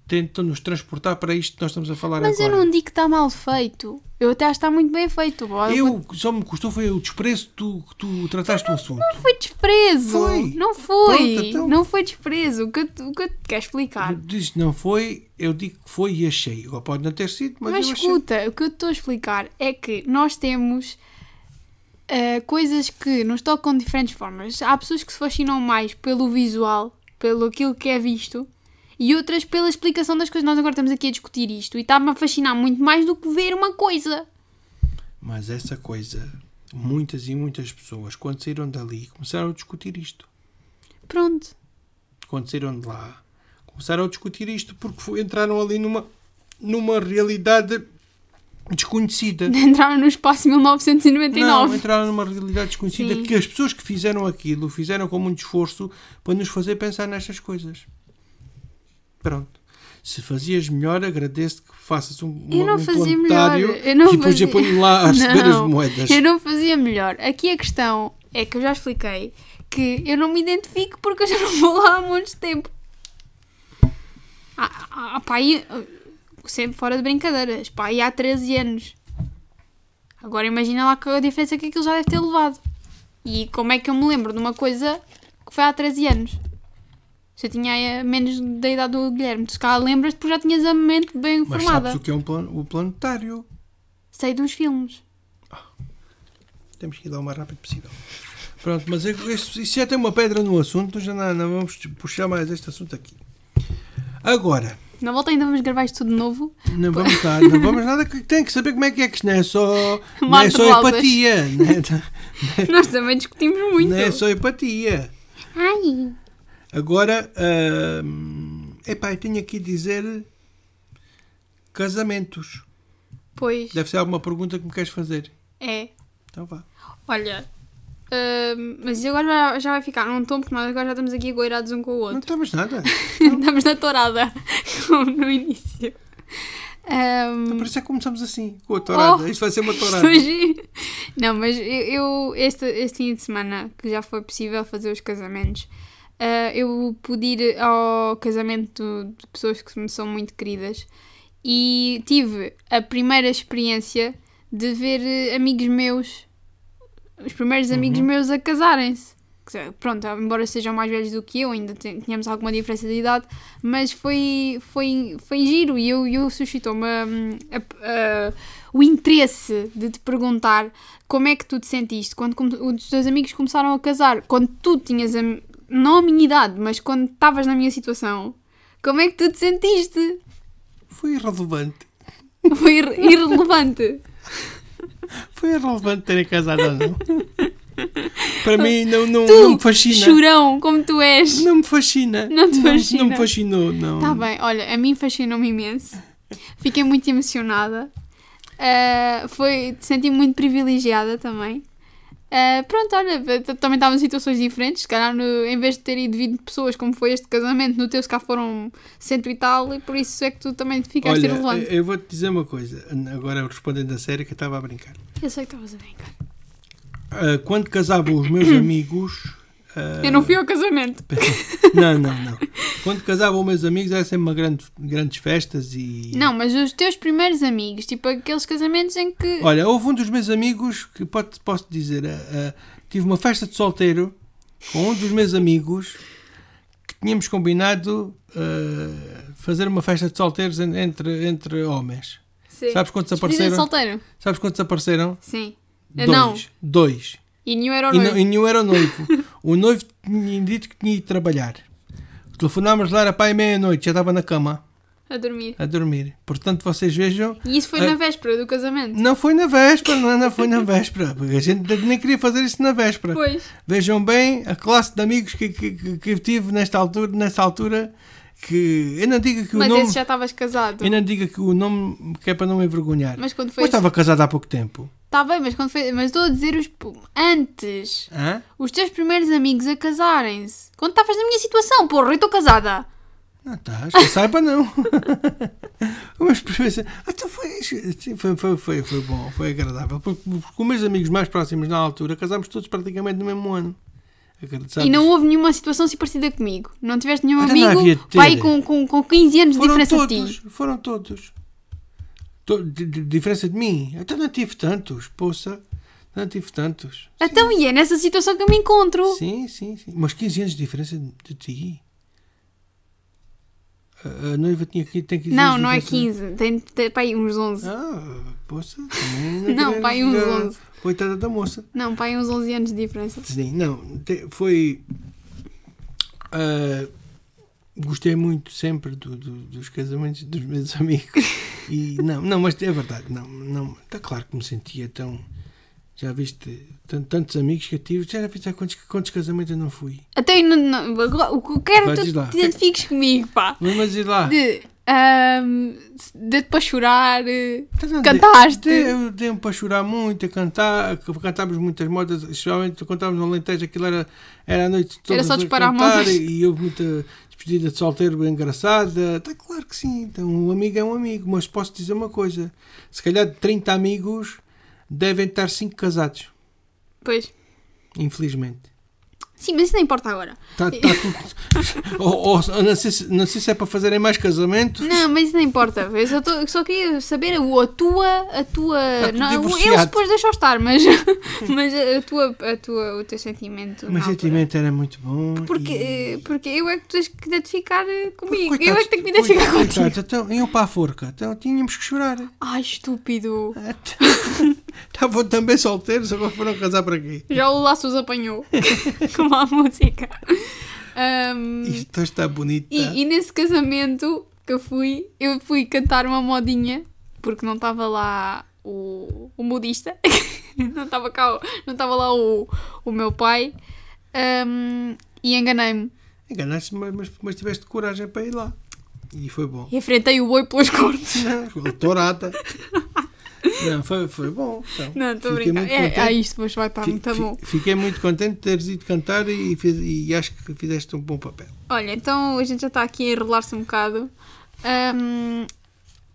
tentam nos transportar para isto que nós estamos a falar Mas eu agora. não digo que está mal feito. Eu até acho que está muito bem feito. Bora, Eu, só me custou foi o desprezo que tu, que tu trataste do assunto. Não foi desprezo. Foi. Não foi. Pronto, então. Não foi desprezo. O que, eu o que eu te quero explicar. Diz que não foi, eu digo que foi e achei. Agora pode não ter sido, mas, Mas eu achei. escuta, o que eu te estou a explicar é que nós temos ah, coisas que nos tocam de diferentes formas. Há pessoas que se fascinam mais pelo visual, pelo aquilo que é visto, e outras pela explicação das coisas. Nós agora estamos aqui a discutir isto e está-me a fascinar muito mais do que ver uma coisa. Mas essa coisa, muitas e muitas pessoas, quando saíram dali, começaram a discutir isto. Pronto. Quando saíram de lá, começaram a discutir isto porque entraram ali numa, numa realidade desconhecida. Entraram no espaço 1999. Não, entraram numa realidade desconhecida Sim. que as pessoas que fizeram aquilo fizeram com muito esforço para nos fazer pensar nestas coisas. Pronto. Se fazias melhor, agradeço que faças um, Eu não um fazia melhor. Eu não e depois fazia- eu ponho lá a receber Não, as moedas. Eu não fazia melhor. Aqui a questão é que eu já expliquei que eu não me identifico porque eu já não vou lá há muito tempo. Ah, ah, pá, sempre fora de brincadeiras. Pá, aí há 13 anos. Agora imagina lá a diferença que aquilo já deve ter levado. E como é que eu me lembro de uma coisa que foi há 13 anos? Se eu tinha eh, menos da idade do Guilherme, se calhar lembras-te porque já tinhas a mente bem Mas formada. sabes o que é um o planetário? Sei dos filmes. Temos que ir lá o mais rápido possível. Pronto, mas é isso já tem uma pedra no assunto, já não, não vamos puxar mais este assunto aqui. Agora, Na volta ainda vamos gravar isto tudo de novo. não vamos dar, não vamos nada tem que saber como é que é que isto não é só, não é só empatia, não é, Nós também discutimos muito. não é só empatia. Ai, Agora, hum, epá, eu tenho aqui a dizer casamentos. Pois, Deve ser alguma pergunta que me queres fazer. é. Então vá. Olha, hum, mas isso agora já- vai ficar num tom, porque nós agora já estamos aqui agoirados um com o Não outro. estamos nada. estamos na tourada, como no início. Hum, Por isso é que começamos assim, com a tourada. Oh, Isto vai ser uma tourada. Hoje... Não, mas eu, eu- este, este fim de semana, que já foi possível fazer os casamentos, ah, eu pude ir ao casamento de pessoas que me são muito queridas e tive a primeira experiência de ver eh, amigos meus, os primeiros amigos meus a casarem-se. Pronto, embora sejam mais velhos do que eu, ainda tínhamos alguma diferença de idade, mas foi, foi, foi giro e eu, eu suscitou-me o interesse de te perguntar como é que tu te sentiste quando os teus amigos começaram a casar, quando tu tinhas a, não a minha idade, mas quando estavas na minha situação, como é que tu te sentiste? Foi irrelevante. Foi ir- irrelevante. Foi irrelevante terem casado ou não. Para mim não, não, Tu, não me fascina. chorão, como tu és. Não me fascina. Não te fascina. Não, me fascinou, não. Tá bem, olha, a mim fascinou-me imenso. Fiquei muito emocionada. Ah, foi, senti-me muito privilegiada também. Ah, pronto, olha, também estavam em situações diferentes. Se calhar, no- em vez de ter ido 20 pessoas, como foi este casamento, no teu se cá foram cento e tal, e por isso é que tu também ficaste Olha, irrelevante. eu vou-te dizer uma coisa. Agora respondendo a sério que eu estava a brincar. Eu sei que estavas a brincar. Ah, quando casavam os meus amigos. Ah, Eu não fui ao casamento. Não, não, não. Quando casavam meus amigos era sempre uma grande, grandes festas e. Não, mas os teus primeiros amigos, tipo aqueles casamentos em que. Olha, houve um dos meus amigos que pode, posso dizer, ah, ah, tive uma festa de solteiro com um dos meus amigos que tínhamos combinado eh, fazer uma festa de solteiros en- entre, entre homens. Sim. Sabes quantos apareceram? solteiro? Sabes quantos apareceram? Sim. Dois. Não. Dois. E nenhum era o E, noivo. não, e nenhum era o noivo. o noivo tinha dito que tinha ido trabalhar. Telefonámos lá, era para aí meia-noite, já estava na cama A dormir. a dormir. Portanto, vocês vejam. E isso foi Ah. na véspera do casamento. Não foi na véspera, não, não foi na véspera. Porque a gente nem queria fazer isso na véspera. Pois. Vejam bem a classe de amigos que, que, que- que eu tive nesta altura, nessa altura. Que eu não diga que o Mas nome. esse já estavas casado. Eu não diga que o nome que é para não me envergonhar. Mas quando foi. Mas estava casado há pouco tempo. Tá bem, mas quando foi. Mas estou a dizer os. Antes. Hã? Os teus primeiros amigos a casarem-se. Quando estavas na minha situação, porra, eu estou casada. Não estás, que saiba não. Mas pensa, então foi, foi, foi, foi, foi bom, foi agradável. Porque com meus amigos mais próximos na altura casámos todos praticamente no mesmo ano. E não houve nenhuma situação assim parecida comigo. Não tiveste nenhum não amigo pai com, com, com 15 anos de foram diferença todos, de ti. foram todos. Diferença de mim. Então não tive tantos, poça. Não tive tantos. Então, e é nessa situação que eu me encontro. Sim, sim, sim. Mas 15 anos de diferença de, ti. A, a noiva tinha, que- tem 15 Não, anos não é diferença. 15. Tem, tem pai uns 11. Ah, poça. Não, queria- pai, uns já- 11. Coitada da moça. Não, pai uns 11 anos de diferença. Sim, não, te- foi. ah, gostei muito sempre do- do- dos casamentos dos meus amigos. E não, não, mas é verdade, não, não, está claro que me sentia tão. Já viste tan- tantos amigos que eu tive, já viste há quantos, quantos casamentos eu não fui. Até não, não- agora, o que eu quero é que tu te identifiques comigo, pá. Mas ir lá. De. ahm, Dei-te para chorar. eh, Então, não, Cantaste? dei- dei- Dei-me para chorar muito, a cantar, que cantávamos muitas modas, especialmente quando estávamos no Alentejo, aquilo era, era a noite toda Era só a disparar cantar modas. e houve muita despedida de solteiro bem engraçada. Está claro que sim, então um amigo é um amigo, mas posso dizer uma coisa: se calhar de 30 amigos devem estar 5 casados, Pois. infelizmente. Sim, mas isso não importa agora. Tá, tá tudo... ou, não, sei se, não sei se é para fazerem mais casamentos. Não, mas isso não importa. Eu só, tô- só queria saber a, tua. A tua Tá não, eles depois deixam estar, mas, mas a tua, a tua, o teu sentimento. O meu sentimento era muito bom. Porque, e- porque eu é que tens que identificar eh, comigo. Coitados, eu é que tenho que me identificar coitados, contigo. Então, iam para a forca. Então tínhamos que chorar. Ai, estúpido. Estavam também solteiros, agora foram casar para quê? Já o laço os apanhou. Como a música. Ahm, Isto está bonito. tá? e, e nesse casamento que eu fui, eu fui cantar uma modinha, porque não estava lá o, o modista, não estava cá, não estava lá o, o meu pai, ahm, e enganei-me. Enganaste, mas, mas, mas tiveste coragem para ir lá. E foi bom. E enfrentei o boi pelos cortes. Não, tourada. Não, foi, foi bom. Então, Não, estou a Fiquei brincar. muito É, contente. ah, isto hoje vai estar Fi- muito bom. Fiquei muito contente de teres ido cantar e, fiz- e acho que fizeste um bom papel. Olha, então a gente já está aqui a enrolar-se um bocado. Ahm,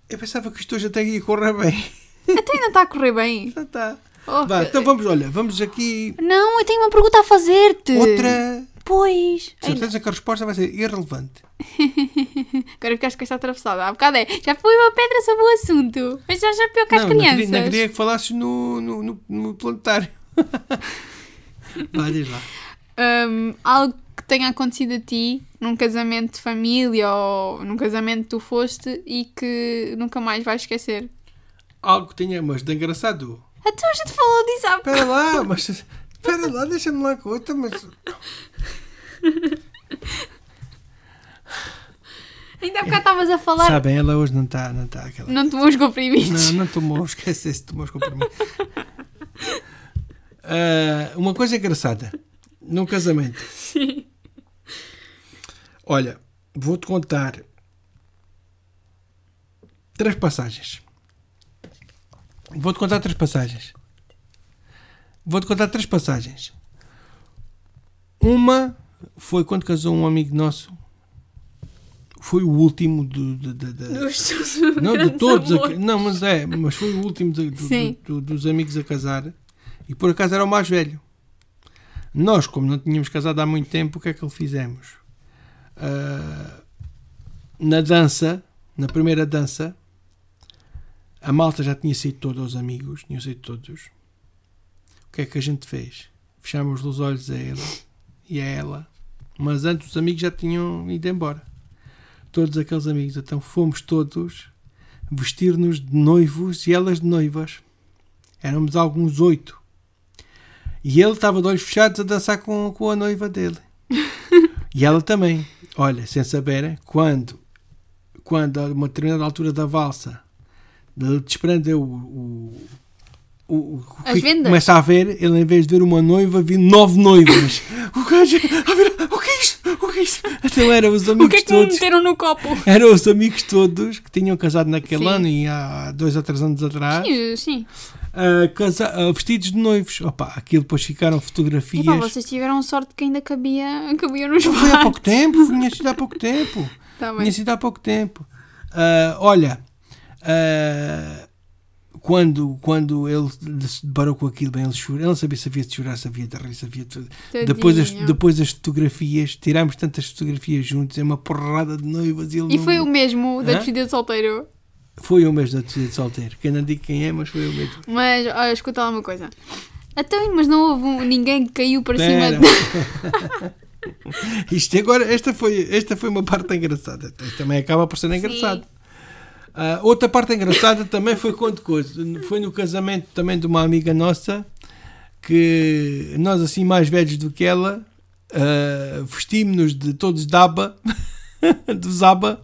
Eu pensava que isto hoje até ia correr bem. até ainda está a correr bem. Já está. Oh, Vá, então vamos, olha, vamos aqui. Não, eu tenho uma pergunta a fazer-te. Outra. Pois. Certeza que a resposta vai ser irrelevante. Agora ficaste com esta atravessada. Há bocado é. Já foi uma pedra sobre o assunto. Mas já já pior que as não, não crianças. queria, não queria que falasses no, no, no, no planetário. Vai, diz lá. Ahm, algo que tenha acontecido a ti num casamento de família ou num casamento que tu foste e que nunca mais vais esquecer. Algo que tenha, mas de engraçado. Então a gente falou disso há Espera lá, mas. Espera lá, deixa-me lá com outra, mas. Ainda há bocado estavas a falar. Sabem, ela hoje não está não tá aquela. Não tomou os comprimidos. Não, não tomou, esquece esse tomou os comprimidos. Ah, uma coisa engraçada. Num casamento. Sim. Olha, vou-te contar três passagens. Vou-te contar três passagens. Vou-te contar três passagens. Uma foi quando casou um amigo nosso. Foi o último do, não de todos. a- não, mas é, mas foi o último de- dos amigos a casar. E por acaso era o mais velho. Nós, como não tínhamos casado há muito tempo, o que é que ele fizemos? Ah, na dança, na primeira dança, a malta já tinha saído todos os amigos, tinham saído todos. O que é que a gente fez? Fechámos os olhos a ele e a ela. Mas antes os amigos já tinham ido embora. Todos aqueles amigos. Então fomos todos vestir-nos de noivos e elas de noivas. Éramos alguns oito. E ele estava de olhos fechados a dançar com, com a noiva dele. e ela também. Olha, sem saberem, quando, quando a uma determinada altura da valsa ele desprendeu o, o, o, que começa a ver, ele em vez de ver uma noiva, viu nove noivas. o gajo, a ver, o que é isto? O que é isto? Então eram os amigos O que é que me todos. meteram no copo? Eram os amigos todos que tinham casado naquele Sim. ano e há dois ou três anos atrás, Sim, sim. ah, casa- ah, vestidos de noivos. Opa, aquilo depois ficaram fotografias. E pá, vocês tiveram sorte que ainda cabia, cabia nos Foi há bares. pouco tempo, sido há pouco tempo. Tá sido há pouco tempo. Ah, olha, ah, quando, quando ele se deparou com aquilo, bem, ele chorou. Ele não sabia se havia de chorar, se havia de rir, se havia de... Depois as, depois as fotografias, tirámos tantas fotografias juntos, é uma porrada de noivas. E, ele E não- foi o mesmo da despedida de solteiro. Foi o mês da despedida de solteiro. Que eu não digo quem é, mas foi o mesmo. Mas, olha, escuta lá uma coisa. Então, mas não houve um- ninguém que caiu para Pera. cima de... Isto agora, esta foi, esta foi uma parte engraçada. Isto também acaba por ser engraçado. Ah, outra parte engraçada também foi quando coisa. Foi no casamento também de uma amiga nossa que nós, assim, mais velhos do que ela, ah, vestimos-nos de todos de aba, do Zaba.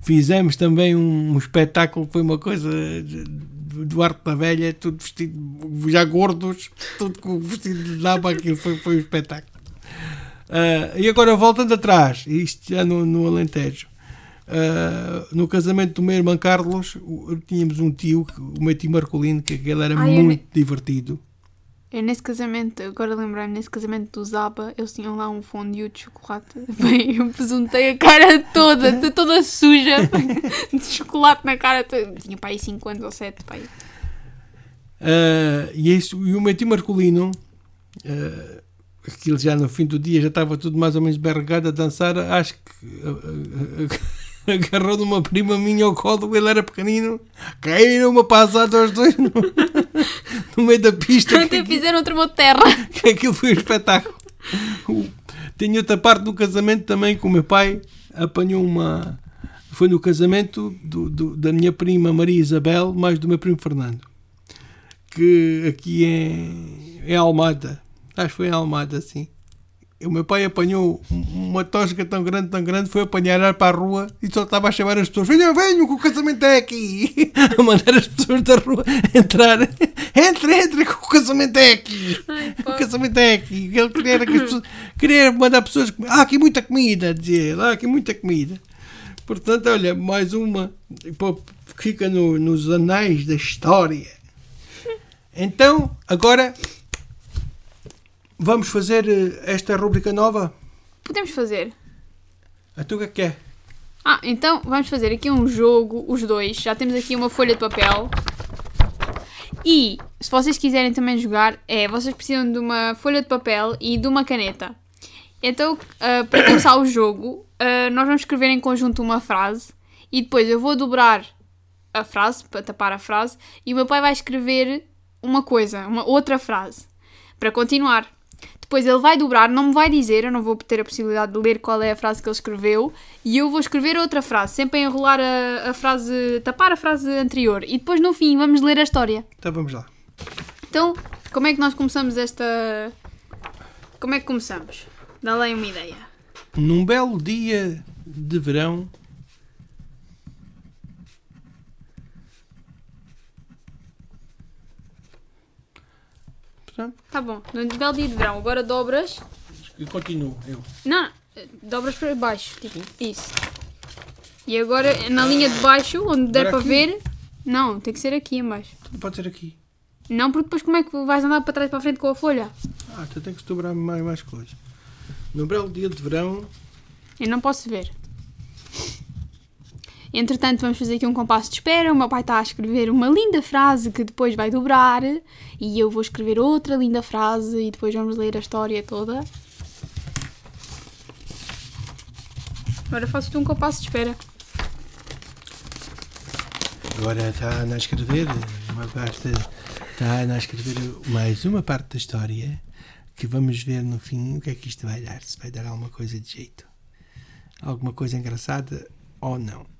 Fizemos também um, um espetáculo foi uma coisa de- do Arte da Velha, tudo vestido, já gordos, tudo com vestido de aba, aquilo foi, foi um espetáculo. Ah, e agora voltando atrás, isto já no, no Alentejo, ah, no casamento do meu irmão Carlos, tínhamos um tio, o meu tio Marcolino, que aquele era Ai, eu muito divertido. Eu nesse casamento, agora lembrar-me, nesse casamento do Zaba, eles tinham lá um fondue de chocolate. Bem, eu pesuntei a cara toda, toda suja, de chocolate na cara. toda. Tinha pai aí 5 anos ou 7, pai. Ah, e, isso, e o meu tio Marcolino, ah, aquilo já no fim do dia já estava tudo mais ou menos berregado a dançar, acho que ah, agarrou numa prima minha ao colo, ele era pequenino, caíram uma passada aos dois no, no meio da pista. Até fizeram outra uma terra. que aquilo foi um espetáculo. Tenho outra parte do casamento também que o meu pai apanhou uma. Foi no casamento do- do- da minha prima Maria Isabel, mais do meu primo Fernando. Que aqui em, em Almada. Acho que foi em Almada, sim. O meu pai apanhou um- uma tosca tão grande, tão grande, foi apanhar ar para a rua e só estava a chamar as pessoas: Venham, venham, que o casamento é aqui! A mandar as pessoas da rua entrar: Entre, entre, que o casamento é aqui! O casamento é aqui. Ele queria, que as pessoas, queria mandar pessoas comer. Ah, aqui muita comida, dizia ele. Ah, aqui muita comida. Portanto, olha, mais uma fica no- nos anais da história. Então, agora vamos fazer eh, esta rubrica nova. Podemos fazer. A tu o que é que é? Ah, então vamos fazer aqui um jogo, os dois. Já temos aqui uma folha de papel. E se vocês quiserem também jogar, é vocês precisam de uma folha de papel e de uma caneta. Então, ah, para começar o jogo, ah, nós vamos escrever em conjunto uma frase e depois eu vou dobrar a frase para tapar a frase e o meu pai vai escrever uma coisa, uma outra frase para continuar. Depois ele vai dobrar, não me vai dizer, eu não vou ter a possibilidade de ler qual é a frase que ele escreveu e eu vou escrever outra frase, sempre a enrolar a, a frase, tapar a frase anterior e depois no fim vamos ler a história. Então vamos lá. Então, como é que nós começamos esta. Como é que começamos? Dá lá uma ideia. Num belo dia de verão, Pronto, Tá bom, no belo dia de verão, agora dobras. e continuo eu. Não, dobras para baixo, tipo, isso. E agora na linha de baixo, onde der para aqui? ver. Não, tem que ser aqui em baixo. Pode ser aqui. Não, porque depois como é que vais andar para trás e para a frente com a folha? Ah, tu tem que dobrar mais, mais coisas. Num belo dia de verão, Eu não posso ver. Entretanto, vamos fazer aqui um compasso de espera. O meu pai está a escrever uma linda frase que depois vai dobrar. E eu vou escrever outra linda frase e depois vamos ler a história toda. Agora faço-te um compasso de espera. Agora está a escrever uma parte, está a escrever mais uma parte da história que vamos ver no fim o que é que isto vai dar. Se vai dar alguma coisa de jeito. Alguma coisa engraçada ou não.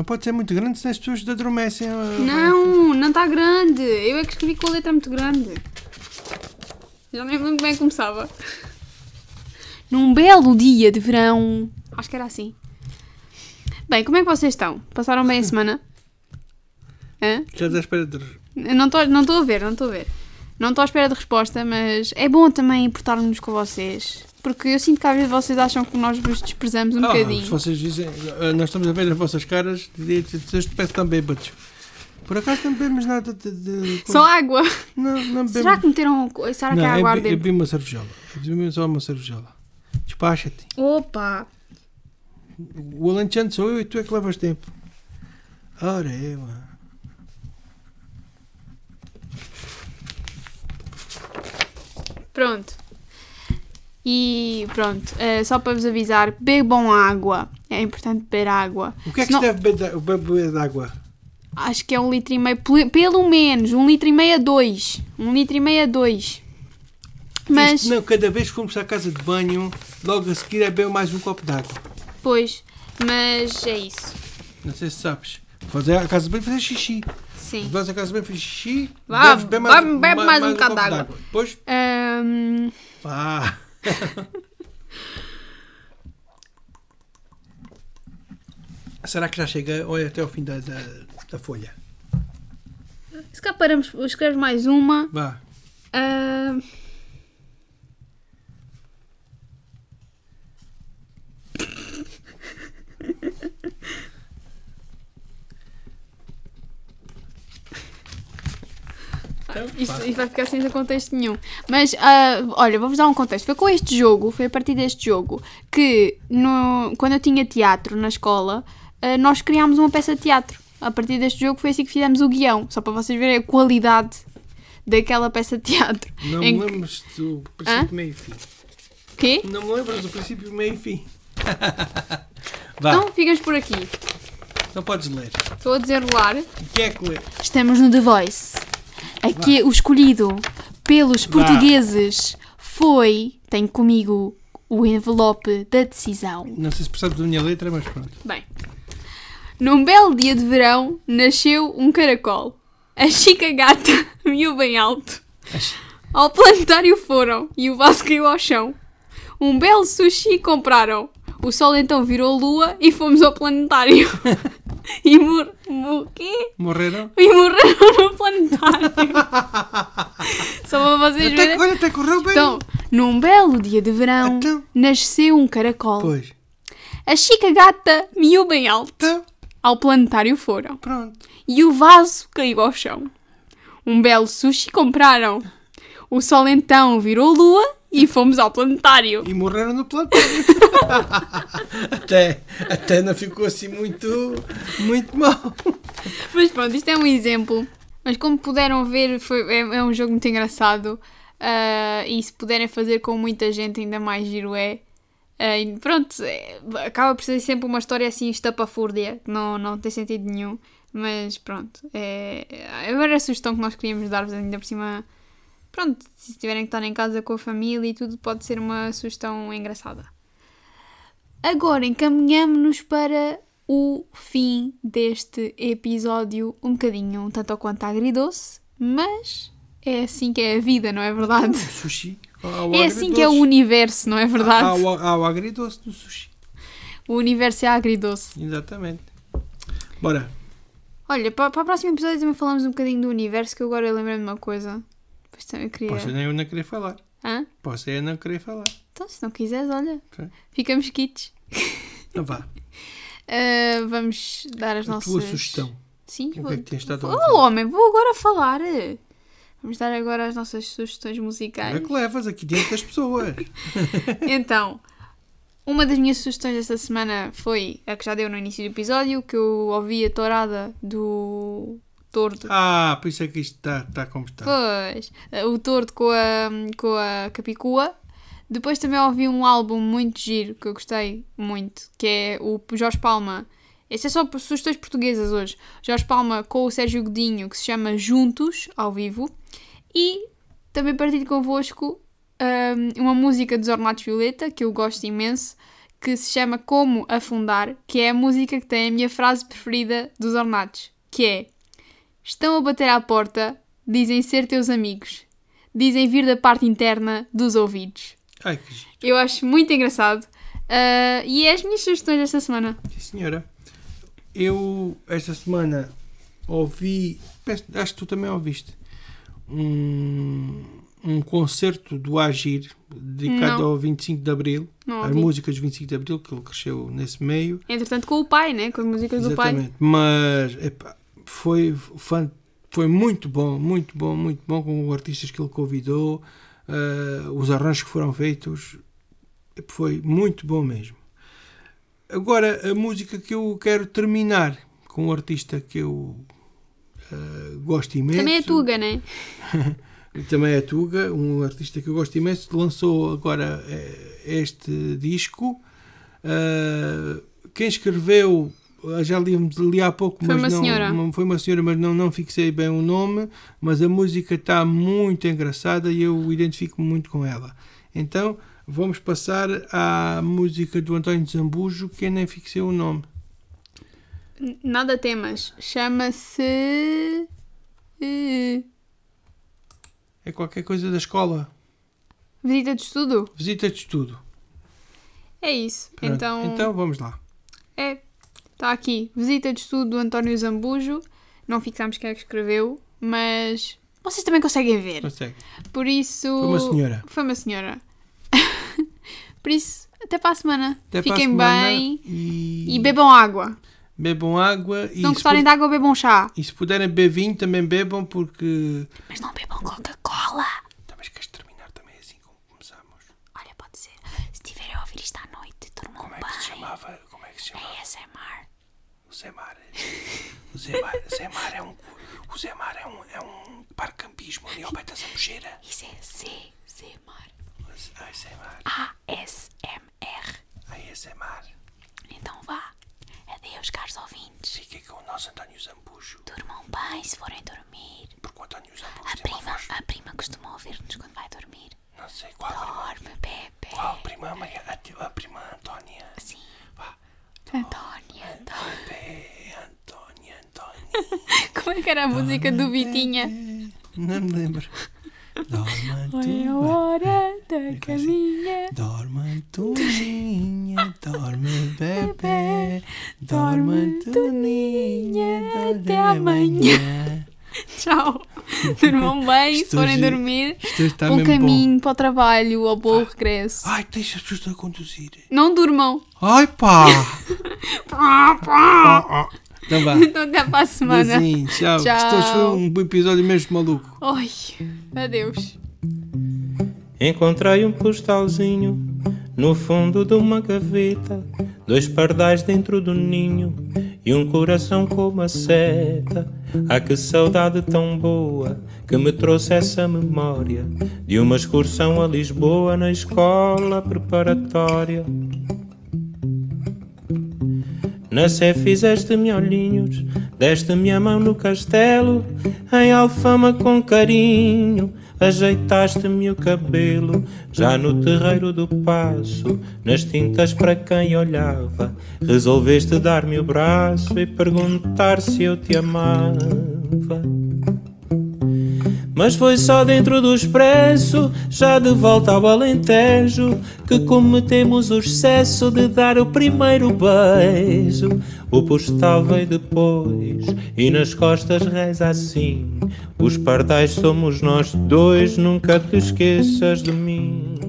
Não pode ser muito grande senão as pessoas adormecem. Não, não está grande. Eu é que escrevi com a letra muito grande. Já nem lembro que começava. Num belo dia de verão. Acho que era assim. Bem, como é que vocês estão? Passaram bem a semana? Hã? Estás à espera de. Não estou não estou a ver, não estou a ver. Não estou à espera de resposta, mas é bom também importarmos com vocês. Porque eu sinto que às vezes vocês acham que nós vos desprezamos um Ah, bocadinho. se vocês dizem, ah, nós estamos a ver as vossas caras, vocês que estão bêbados. Por acaso não bebemos nada de. de- Só água. Não, não bebemos. Será que meteram. Será que não, eu, água bi- eu dentro? vi uma cervejola. Eu vi só uma cervejola. Despacha-te. Opa! O alentejante sou eu e tu é que levas tempo. Ora, eu. ah. Pronto. E pronto, eh, só para vos avisar, bebam água. É importante beber água. O que é que Senão- se deve beber de- água? Acho que é um litro e meio, pelo menos, um litro e meio a dois. Um litro e meio a dois. Mas, Isto não, cada vez que fomos à casa de banho, logo a seguir é beber mais um copo de água. pois, mas é isso. Não sei se sabes. Fazer a casa de banho fazer xixi. Sim. Vais à casa de banho fazer xixi. Vá, deves beber vá, bebe mais um bocado copo de água. Depois. Ahm, Vá. Será que já chega ou é até ao fim da, da, da folha? se cá paramos, escreves mais uma. Vá. Ahm, Então, Isto, isto vai ficar sem contexto nenhum. Mas, ah, olha, vou-vos dar um contexto. Foi com este jogo, foi a partir deste jogo, que no, quando eu tinha teatro na escola, ah, nós criámos uma peça de teatro. A partir deste jogo foi assim que fizemos o guião. Só para vocês verem a qualidade daquela peça de teatro. Não me que- lembras do princípio, meio e fim. Quê? Não me lembras do princípio, meio e fim. Então, ficamos por aqui. não podes ler. Estou a desenrolar. O que é que lê? Estamos no The Voice. Aqui o escolhido pelos portugueses foi. Tenho comigo o envelope da decisão. Não sei se percebes da minha letra, mas pronto. Bem, num belo dia de verão nasceu um caracol. A Chica Gata miou bem alto. Ao planetário foram e o vaso caiu ao chão. Um belo sushi compraram. O sol então virou lua e fomos ao planetário. e mor... mor... quê? Morreram? E morreram no planetário. Só para vocês Até, verem. olha, até correu bem. Então, num belo dia de verão, Então? nasceu um caracol. Pois. A Chica Gata miou bem alto. Então, Ao planetário foram. pronto. E o vaso caiu ao chão. Um belo sushi compraram. O sol então virou lua e fomos ao planetário. E morreram no planetário. até, até não ficou assim muito, muito mal. Mas pronto, isto é um exemplo. Mas como puderam ver, foi, é, é um jogo muito engraçado. Ah, e se puderem fazer com muita gente, ainda mais giro é. E pronto, é, acaba por ser sempre uma história assim estapafúrdia, que não, não tem sentido nenhum. Mas pronto, é, é era a sugestão que nós queríamos dar-vos ainda por cima. Pronto, se tiverem que estar em casa com a família e tudo, pode ser uma sugestão engraçada. Agora encaminhamos-nos para o fim deste episódio, um bocadinho um tanto ou quanto agridoce, mas é assim que é a vida, não é verdade? Sushi. Ao É assim que é o universo, não é verdade? Há, o- há o agridoce do sushi. O universo é agridoce. Exatamente. Bora. Olha, para, para o próximo episódio também falamos um bocadinho do universo, que eu agora lembrei-me de uma coisa. Pois também queria. Posso eu não querer falar. Hã? Posso eu não querer falar. Então, se não quiseres, olha, ficamos quites. Então vá. Ah, vamos dar as A nossas. tua sugestão. Sim, O que vou... é que tens estado Oh, homem, vou agora falar. Vamos dar agora as nossas sugestões musicais. Olha que levas aqui dentro das pessoas. Então, uma das minhas sugestões esta semana foi a que já deu no início do episódio, que eu ouvi a tourada do Tordo. Ah, por isso é que isto está tá como está. Pois, eh, o Tordo com a, com a Capicua. Depois também ouvi um álbum muito giro, que eu gostei muito, que é o Jorge Palma Este é só sugestões portuguesas hoje. Jorge Palma com o Sérgio Godinho, que se chama Juntos, ao vivo. E também partilho convosco hum, uma música dos Ornatos Violeta, que eu gosto imenso, que se chama Como Afundar, que é a música que tem a minha frase preferida dos Ornatos, que é Estão a bater à porta, dizem ser teus amigos, dizem vir da parte interna dos ouvidos. Ai, que giro. Eu acho muito engraçado. Ah, e é as minhas sugestões desta semana. Sim, senhora. Eu, esta semana, ouvi, acho que tu também ouviste, um, um concerto do Agir, dedicado Não. ao 25 de Abril, Não às ouvi. músicas do 25 de Abril, que ele cresceu nesse meio. Entretanto, com o pai, né? Com as músicas do pai. Exatamente. Mas epá, foi, foi muito bom, muito bom, muito bom com os artistas que ele convidou, ah, os arranjos que foram feitos. Foi muito bom mesmo. Agora, a música que eu quero terminar com um artista que eu ah, gosto imenso. Também é Tuga, né? Também é Tuga, um artista que eu gosto imenso, lançou agora eh, este disco. Ah, quem escreveu, já li, li há pouco, Foi mas uma não, senhora. foi uma senhora, mas não, não fixei bem o nome. Mas a música está muito engraçada e eu identifico muito com ela. Então vamos passar à música do António Zambujo, que eu nem fixei o nome. Nada temas. Chama-se. eh, É qualquer coisa da escola. Visita de estudo? Visita de estudo. É isso. Pronto, Então. então vamos lá. É. Está aqui. Visita de estudo do António Zambujo. Não fixámos quem é que escreveu, mas. Vocês também conseguem ver. Consegue. Por isso. Foi uma senhora. Foi uma senhora. Por isso, até para a semana. Até para a Fiquem semana bem e, e bebam água. bebam água Se e, não gostarem pu- de água, bebam chá. e se puderem beber vinho também bebam porque Mas não bebam Coca-Cola. talvez queres terminar também assim como começamos Olha, pode ser. Se estiverem a ouvir isto à noite, durmam como é que se bem. chamava como é que se chamava ASMR. o O Zemar, Zemar é um o Zemar é um, é um parcampismo ali ao pé da Zambujeira Isso é CZMR. ai Zemar ASMR. ai Zemar Então vá. Adeus, caros ouvintes. fiquem com o nosso António Zambujo Durmam bem se forem dormir. porque o António Zambujo A prima, voz a prima costuma ouvir-nos quando vai dormir. não sei qual a prima Dorme, bebê. qual a prima Maria a, a prima Antónia Sim. Vá. Antônia, Antônia. Bebê, Antónia Antónia Como é que era a música do Vitinha? Não me lembro. Dorme, É a hora da caminha. dorme Antoninha, dorme bebê, dorme Antoninha, até amanhã. Tchau. Durmam bem se forem dormir. Isto está Bom mesmo caminho para o trabalho ou bom regresso. Ai, deixa as pessoas a conduzir. Não durmam. Ai, pá! Então vá. Então até para a semana. Beijinho, tchau. Tchau. Isto hoje foi um episódio mesmo maluco. Ai, adeus. Encontrei um postalzinho no fundo de uma gaveta, dois pardais dentro do ninho e um coração com uma seta. Ah, que saudade tão boa que me trouxe essa memória de uma excursão a Lisboa na escola preparatória. Na Sé fizeste-me olhinhos, deste-me a mão no castelo, em Alfama com carinho, ajeitaste-me o cabelo, já no terreiro do passo, nas tintas para quem olhava, resolveste dar-me o braço e perguntar se eu te amava. Mas foi só dentro do expresso, já de volta ao Alentejo, que cometemos o excesso de dar o primeiro beijo. O postal veio depois e nas costas reza assim: Os pardais somos nós dois, nunca te esqueças de mim.